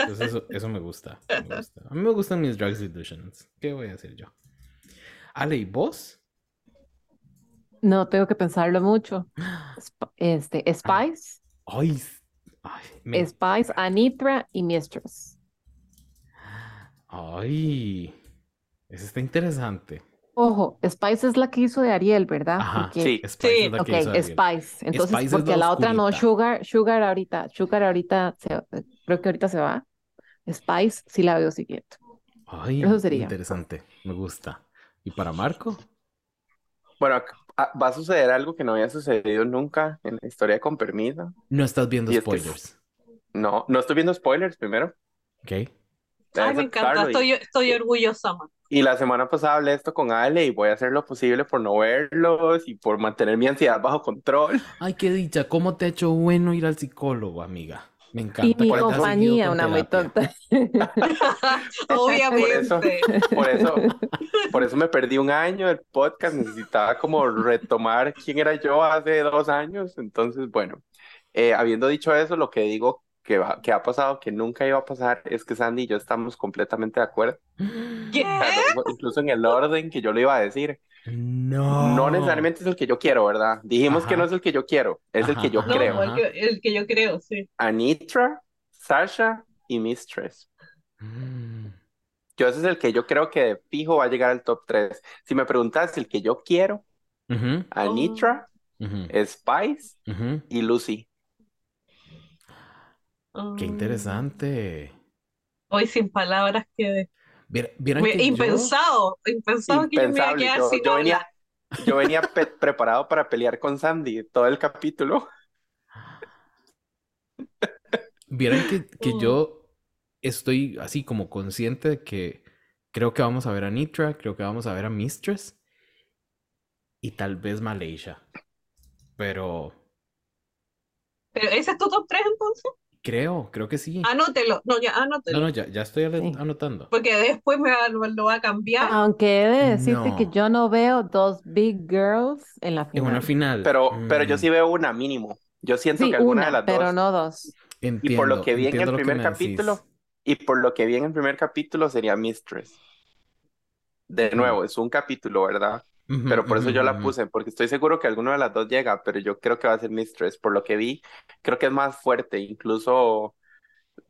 Entonces eso, eso me gusta, me gusta. A mí me gustan mis drugs delusions. ¿Qué voy a hacer yo? Ale, ¿y vos? No, tengo que pensarlo mucho. Sp- Este, Spice, Ay, s- ay, me- Spice, Anitra y Mistress. ay, eso está interesante. Ojo, Spice es la que hizo de Ariel, ¿verdad? Ajá, Porque- Sí. Spice Sí. es la Ok, que hizo Ariel. Spice. Entonces, Spice es porque la la otra no. Sugar, Sugar ahorita, Sugar ahorita, se- creo que ahorita se va. Spice sí la veo siguiente. Ay, Eso sería. interesante, me gusta. ¿Y para Marco? Bueno, ah, va a suceder algo que no había sucedido nunca en la historia de Con Permiso. No estás viendo Y es que- spoilers, No, no estoy viendo spoilers primero. ¿ok? Ay, Debes me encanta. Y, Estoy, estoy orgullosa, man. Y la semana pasada hablé esto con Ale y voy a hacer lo posible por no verlos y por mantener mi ansiedad bajo control. Ay, qué dicha, ¿cómo te ha hecho bueno ir al psicólogo, amiga? Me encanta. Y mi compañía, una muy tonta. [LAUGHS] Obviamente. Por eso, por eso me perdí un año del podcast. Necesitaba como retomar quién era yo hace dos años. Entonces, bueno, eh, habiendo dicho eso, lo que digo que, va- que ha pasado, que nunca iba a pasar, es que Sandy y yo estamos completamente de acuerdo. ¿Qué? O sea, incluso en el orden que yo lo iba a decir. No. No necesariamente es el que yo quiero, ¿verdad? Dijimos que Ajá. no es el que yo quiero, es el Ajá, que yo. No, creo. el que, el que yo creo, sí. Anitra, Sasha y Mistress. Mm. Yo ese es el que yo creo que de fijo va a llegar al top 3. Si me preguntas el que yo quiero, Ujú, Anitra, ujú, Spice ujú. y Lucy. Qué Mm. interesante. Hoy sin palabras quedé. Me- que yo- impensado, impensado que yo me iba a Impensable. quedar Yo, sin yo venía, yo venía [LAUGHS] pe- preparado para pelear con Sandy todo el capítulo. Vieran que, que Mm. yo estoy así como consciente de que creo que vamos a ver a Nitra, creo que vamos a ver a Mistress y tal vez Malaysia. Pero Pero ese es tu top 3 entonces. Creo, creo que sí. Anótelo. No, ya, No, anótelo. no, ya, ya estoy Sí. anotando. Porque después me va- lo va a cambiar. Aunque he de decirte que No. yo no veo dos big girls en la En una final. final. Pero, pero yo mm, sí veo una mínimo. Yo siento Sí, que alguna una, de las pero dos. no dos. Y por lo entiendo, que vi en entiendo el primer me capítulo, decís. y por lo que vi en el primer capítulo sería Mistress. De Ujú. nuevo, es un capítulo, ¿verdad? Pero por eso yo la puse, porque estoy seguro que alguna de las dos llega, pero yo creo que va a ser Mistress. Por lo que vi, creo que es más fuerte, incluso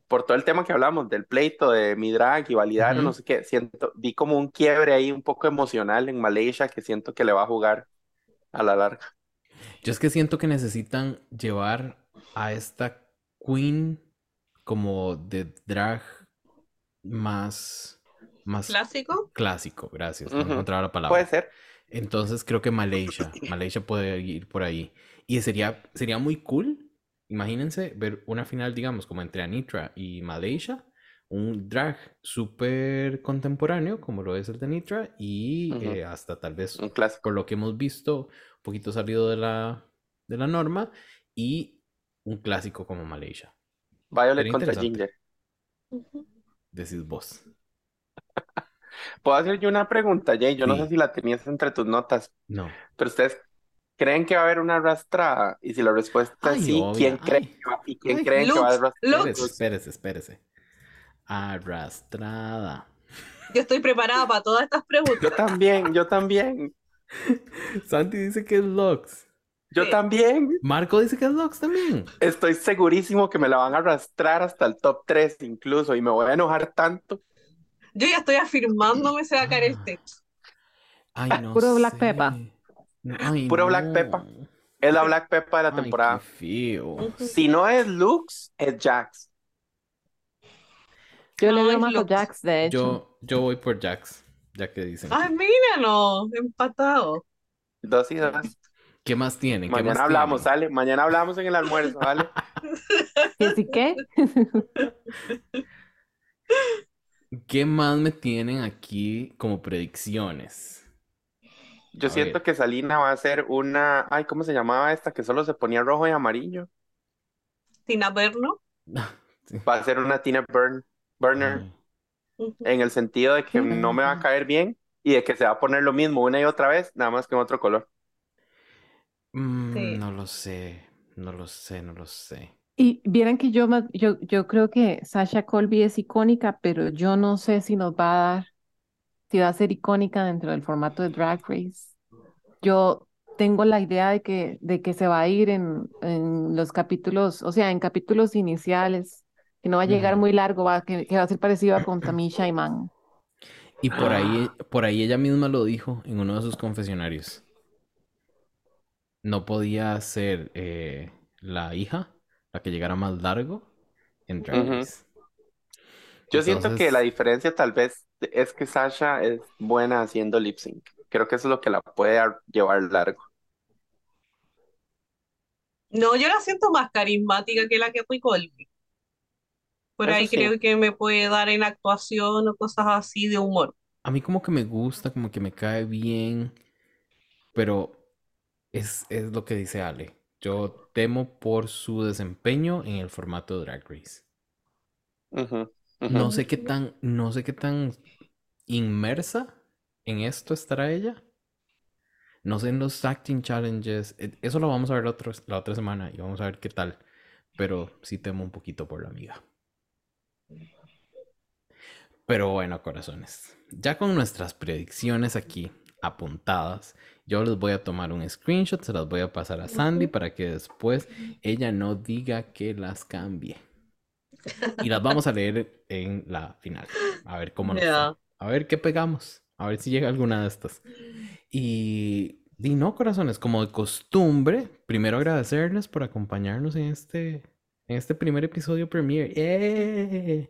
por todo el tema que hablamos del pleito de mi drag y validar, no sé qué, siento, vi como un quiebre ahí un poco emocional en Malaysia que siento que le va a jugar a la larga. Yo es que siento que necesitan llevar a esta queen como de drag más, más Clásico. clásico, gracias, no Ujú. encontraba la palabra. Puede ser. Entonces creo que Malaysia, [LAUGHS] Malaysia puede ir por ahí. Y sería, sería muy cool, imagínense, ver una final, digamos, como entre Anitra y Malaysia, un drag súper contemporáneo, como lo es el de Anitra, y eh, hasta tal vez Un por lo que hemos visto, un poquito salido de la, de la norma, y un clásico como Malaysia. Violet contra. Ginger. Decís vos. Puedo hacer yo una pregunta, Jay. Yo no sé si la tenías entre tus notas, No. pero ustedes, ¿Creen que va a haber una arrastrada? Y si la respuesta es sí, obvia, ¿quién creen ay. que va, y quién Ay, creen que va a Lux, arrastrar? Lux. Espérese, espérese. Arrastrada. Yo estoy preparada para todas estas Yo preguntas. también, yo también, [LAUGHS] Santi dice que es Lux. yo Sí. también. Marco dice que es Lux también. Estoy segurísimo que me la van a arrastrar hasta el top 3 incluso y me voy a enojar tanto. Yo ya estoy afirmándome, se va a caer el techo. Ay, no Puro Black. Peppa. Ay, Puro Black. Peppa. Es la Black Peppa de la Ay, temporada. qué feo. Ujú. Si no es Lux, es Jax. Yo le No, es más a. Jax, de hecho. Yo, yo voy por Jax, ya que dicen. Ay, míranos, empatado. Dos y dos. ¿Qué más tienen? ¿Qué más Mañana hablamos, tienen? ¿sale? Mañana hablamos en el almuerzo, ¿vale? [LAUGHS] ¿Que sí qué? [LAUGHS] ¿Qué más me tienen aquí como predicciones? Yo A siento ver. que Salina va a ser una. Ay, ¿cómo se llamaba esta? Que solo se ponía rojo y amarillo. Tina Berno. [LAUGHS] Va a ser una Tina Burn, Burner en el sentido de que no me va a caer bien y de que se va a poner lo mismo una y otra vez, nada más que en otro color. Mm, Sí. no lo sé, no lo sé, no lo sé. Y vieran que yo, más- yo, yo creo que Sasha Colby es icónica, pero yo no sé si nos va a dar, si va a ser icónica dentro del formato de Drag Race. Yo tengo la idea de que, de que se va a ir en, en los capítulos, o sea, en capítulos iniciales, que no va a llegar muy largo, va, que, que va a ser parecido a con Tamisha Iman. Y por ahí, Ah. [GASPS] por ahí ella misma lo dijo en uno de sus confesionarios. No podía ser eh, la hija la que llegara más largo en Drag. Yo siento que la diferencia tal vez es que Sasha es buena haciendo lip sync. Creo que eso es lo que la puede ar- llevar largo. No, yo la siento más carismática que la que fui Colby. Por Eso ahí sí. creo que me puede dar en actuación o cosas así de humor. a mí como que me gusta, como que me cae bien, pero es, es lo que dice Ale. Yo temo por su desempeño en el formato Drag Race. No sé qué tan, no sé qué tan inmersa en esto estará ella. No sé en los acting challenges. eh, Eso lo vamos a ver la otra semana y vamos a ver qué tal. Pero sí temo un poquito por la amiga. Pero bueno, corazones. Ya con nuestras predicciones aquí apuntadas, yo les voy a tomar un screenshot, se las voy a pasar a Sandy para que después ella no diga que las cambie. Y las vamos a [LAUGHS] leer en la final. A ver cómo nos. A ver qué pegamos. A ver si llega alguna de estas. Y, y no, corazones, como de costumbre, primero agradecerles por acompañarnos en este, en este primer episodio premiere. ¡Eh!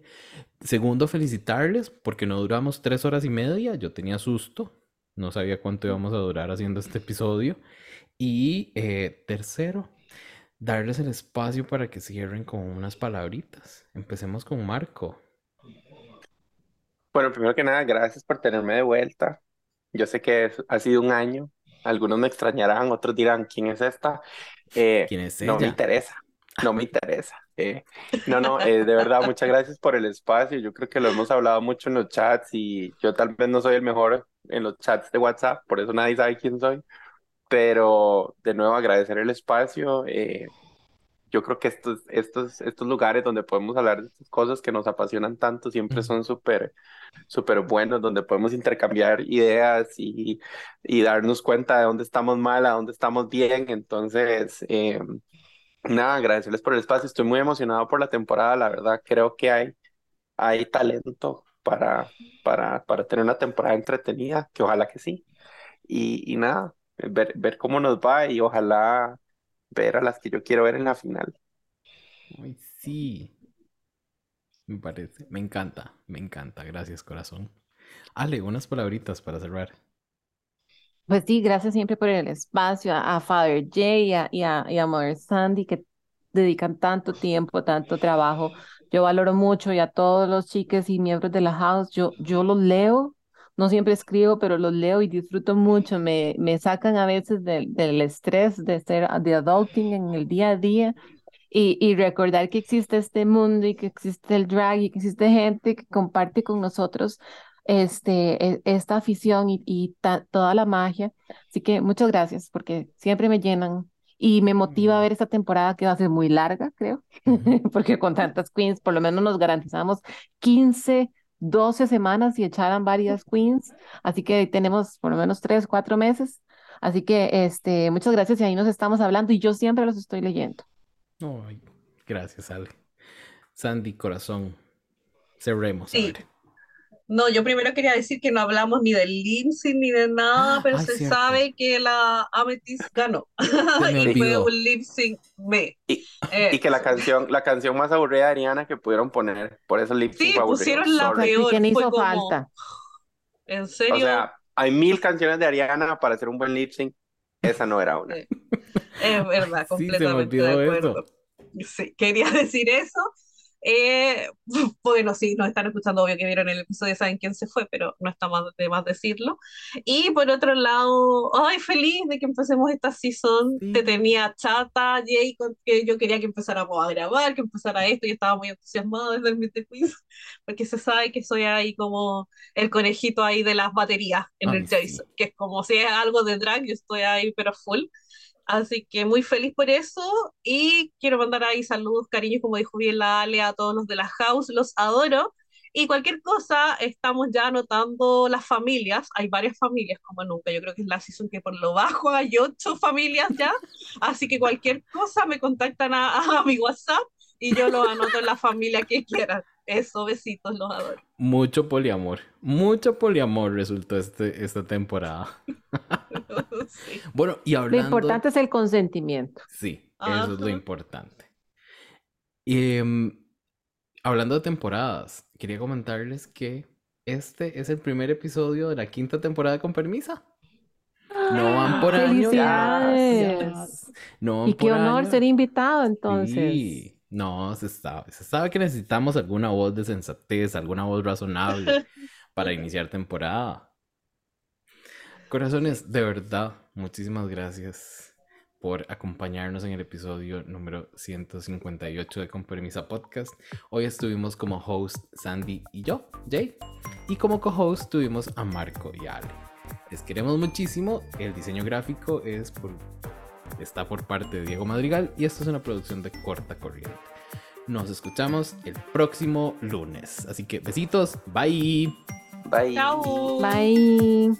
Segundo, felicitarles porque no duramos tres horas y media. Yo tenía susto. No sabía cuánto íbamos a durar haciendo este episodio. Y eh, tercero, darles el espacio para que cierren con unas palabritas. Empecemos con Marco. Bueno, primero que nada, gracias por tenerme de vuelta. Yo sé que ha sido un año. Algunos me extrañarán, otros dirán, ¿quién es esta? Eh, ¿Quién es no me ella? interesa, no me interesa. Eh, [LAUGHS] no, no, eh, de verdad, muchas gracias por el espacio. Yo creo que lo hemos hablado mucho en los chats y yo tal vez no soy el mejor en los chats de WhatsApp, por eso nadie sabe quién soy. Pero de nuevo agradecer el espacio. eh, yo creo que estos, estos, estos lugares donde podemos hablar de estas cosas que nos apasionan tanto siempre son súper, súper buenos, donde podemos intercambiar ideas y, y darnos cuenta de dónde estamos mal, a dónde estamos bien. Entonces, eh, nada, agradecerles por el espacio. Estoy muy emocionado por la temporada, la verdad. Creo que hay, hay talento para, para, para tener una temporada entretenida, que ojalá que sí. Y, y nada, ver, ver cómo nos va y ojalá ver a las que yo quiero ver en la final. Ay, sí. Me parece. Me encanta. Me encanta. Gracias, corazón. Ale, unas palabritas para cerrar. Pues sí, gracias siempre por el espacio, a, a Father Jay y a, y a, y a Mother Sandy que dedican tanto tiempo, tanto trabajo. Yo valoro mucho y a todos los chiques y miembros de la house, yo, yo los leo, no siempre escribo, pero los leo y disfruto mucho. Me, me sacan a veces del, del estrés de ser de adulting en el día a día y, y recordar que existe este mundo y que existe el drag y que existe gente que comparte con nosotros este, e- esta afición y, y toda la magia. Así que muchas gracias porque siempre me llenan y me motiva a Mm. ver esta temporada que va a ser muy larga, creo, [LAUGHS] porque con tantas queens por lo menos nos garantizamos 15, 12 semanas y echaran varias queens. Así que tenemos por lo menos 3, 4 meses. Así que este, muchas gracias y ahí nos estamos hablando y yo siempre los estoy leyendo. Ay, gracias, Ale. Sandy, corazón. Cerremos, a Sí. ver. No, yo primero quería decir que no hablamos ni del lip sync ni de nada, pero Ay, se cierto. sabe que la Amethyst ganó. [LAUGHS] Y fue un lip sync me. Y, Eh, y que la canción, la canción más aburrida de Ariana que pudieron poner, por eso lip sync Sí, fue aburrido. pusieron la Sorry. Y peor. que no fue hizo como- falta. ¿En O serio? sea, hay mil canciones de Ariana para hacer un buen lip sync. Esa no era una. Sí. Es verdad, Sí, se me completamente de olvidó acuerdo. Sí, quería decir eso. Eh, [LAUGHS] bueno, sí, nos están escuchando, obvio que vieron el episodio, saben quién se fue, pero no está más de más decirlo. Y por otro lado, ay, feliz de que empecemos esta season. Sí. Te tenía chata, Jay, que yo quería que empezáramos a grabar, que empezara esto, y estaba muy entusiasmada desde el Meet the Quiz, porque se sabe que soy ahí como el conejito ahí de las baterías en Ay, el sí. Jason, que es como si es algo de drag, yo estoy ahí, pero full. Así que muy feliz por eso y quiero mandar ahí saludos, cariños, como dijo bien la Ale, a todos los de la house, los adoro. Y cualquier cosa, estamos ya anotando las familias, hay varias familias como nunca, yo creo que es la season que por lo bajo hay ocho familias ya, así que cualquier cosa me contactan a, mi WhatsApp y yo los anoto en la familia que quieran. Eso, besitos, los adoro. Mucho poliamor. Mucho poliamor resultó este, esta temporada. [LAUGHS] Sí. Bueno, y Lo hablando... importante es el consentimiento. Sí, eso es lo importante. Y, em, hablando de temporadas, quería comentarles que este es el primer episodio de la quinta temporada con permisa. No van por año. ¡Felicidades! No van Y qué por honor año. ser invitado entonces. Sí, no, se sabe. Se sabe que necesitamos alguna voz de sensatez, alguna voz razonable [LAUGHS] para iniciar temporada. Corazones, de verdad, muchísimas gracias por acompañarnos en el episodio número 158 de Con Permisa Podcast. Hoy estuvimos como host Sandy y yo, Jay, y como co-host tuvimos a Marco y Ale. Les queremos muchísimo. El diseño gráfico es por está por parte de Diego Madrigal y esto es una producción de corta corriente. Nos escuchamos el próximo lunes. Así que besitos, bye. Bye. Chao. Bye.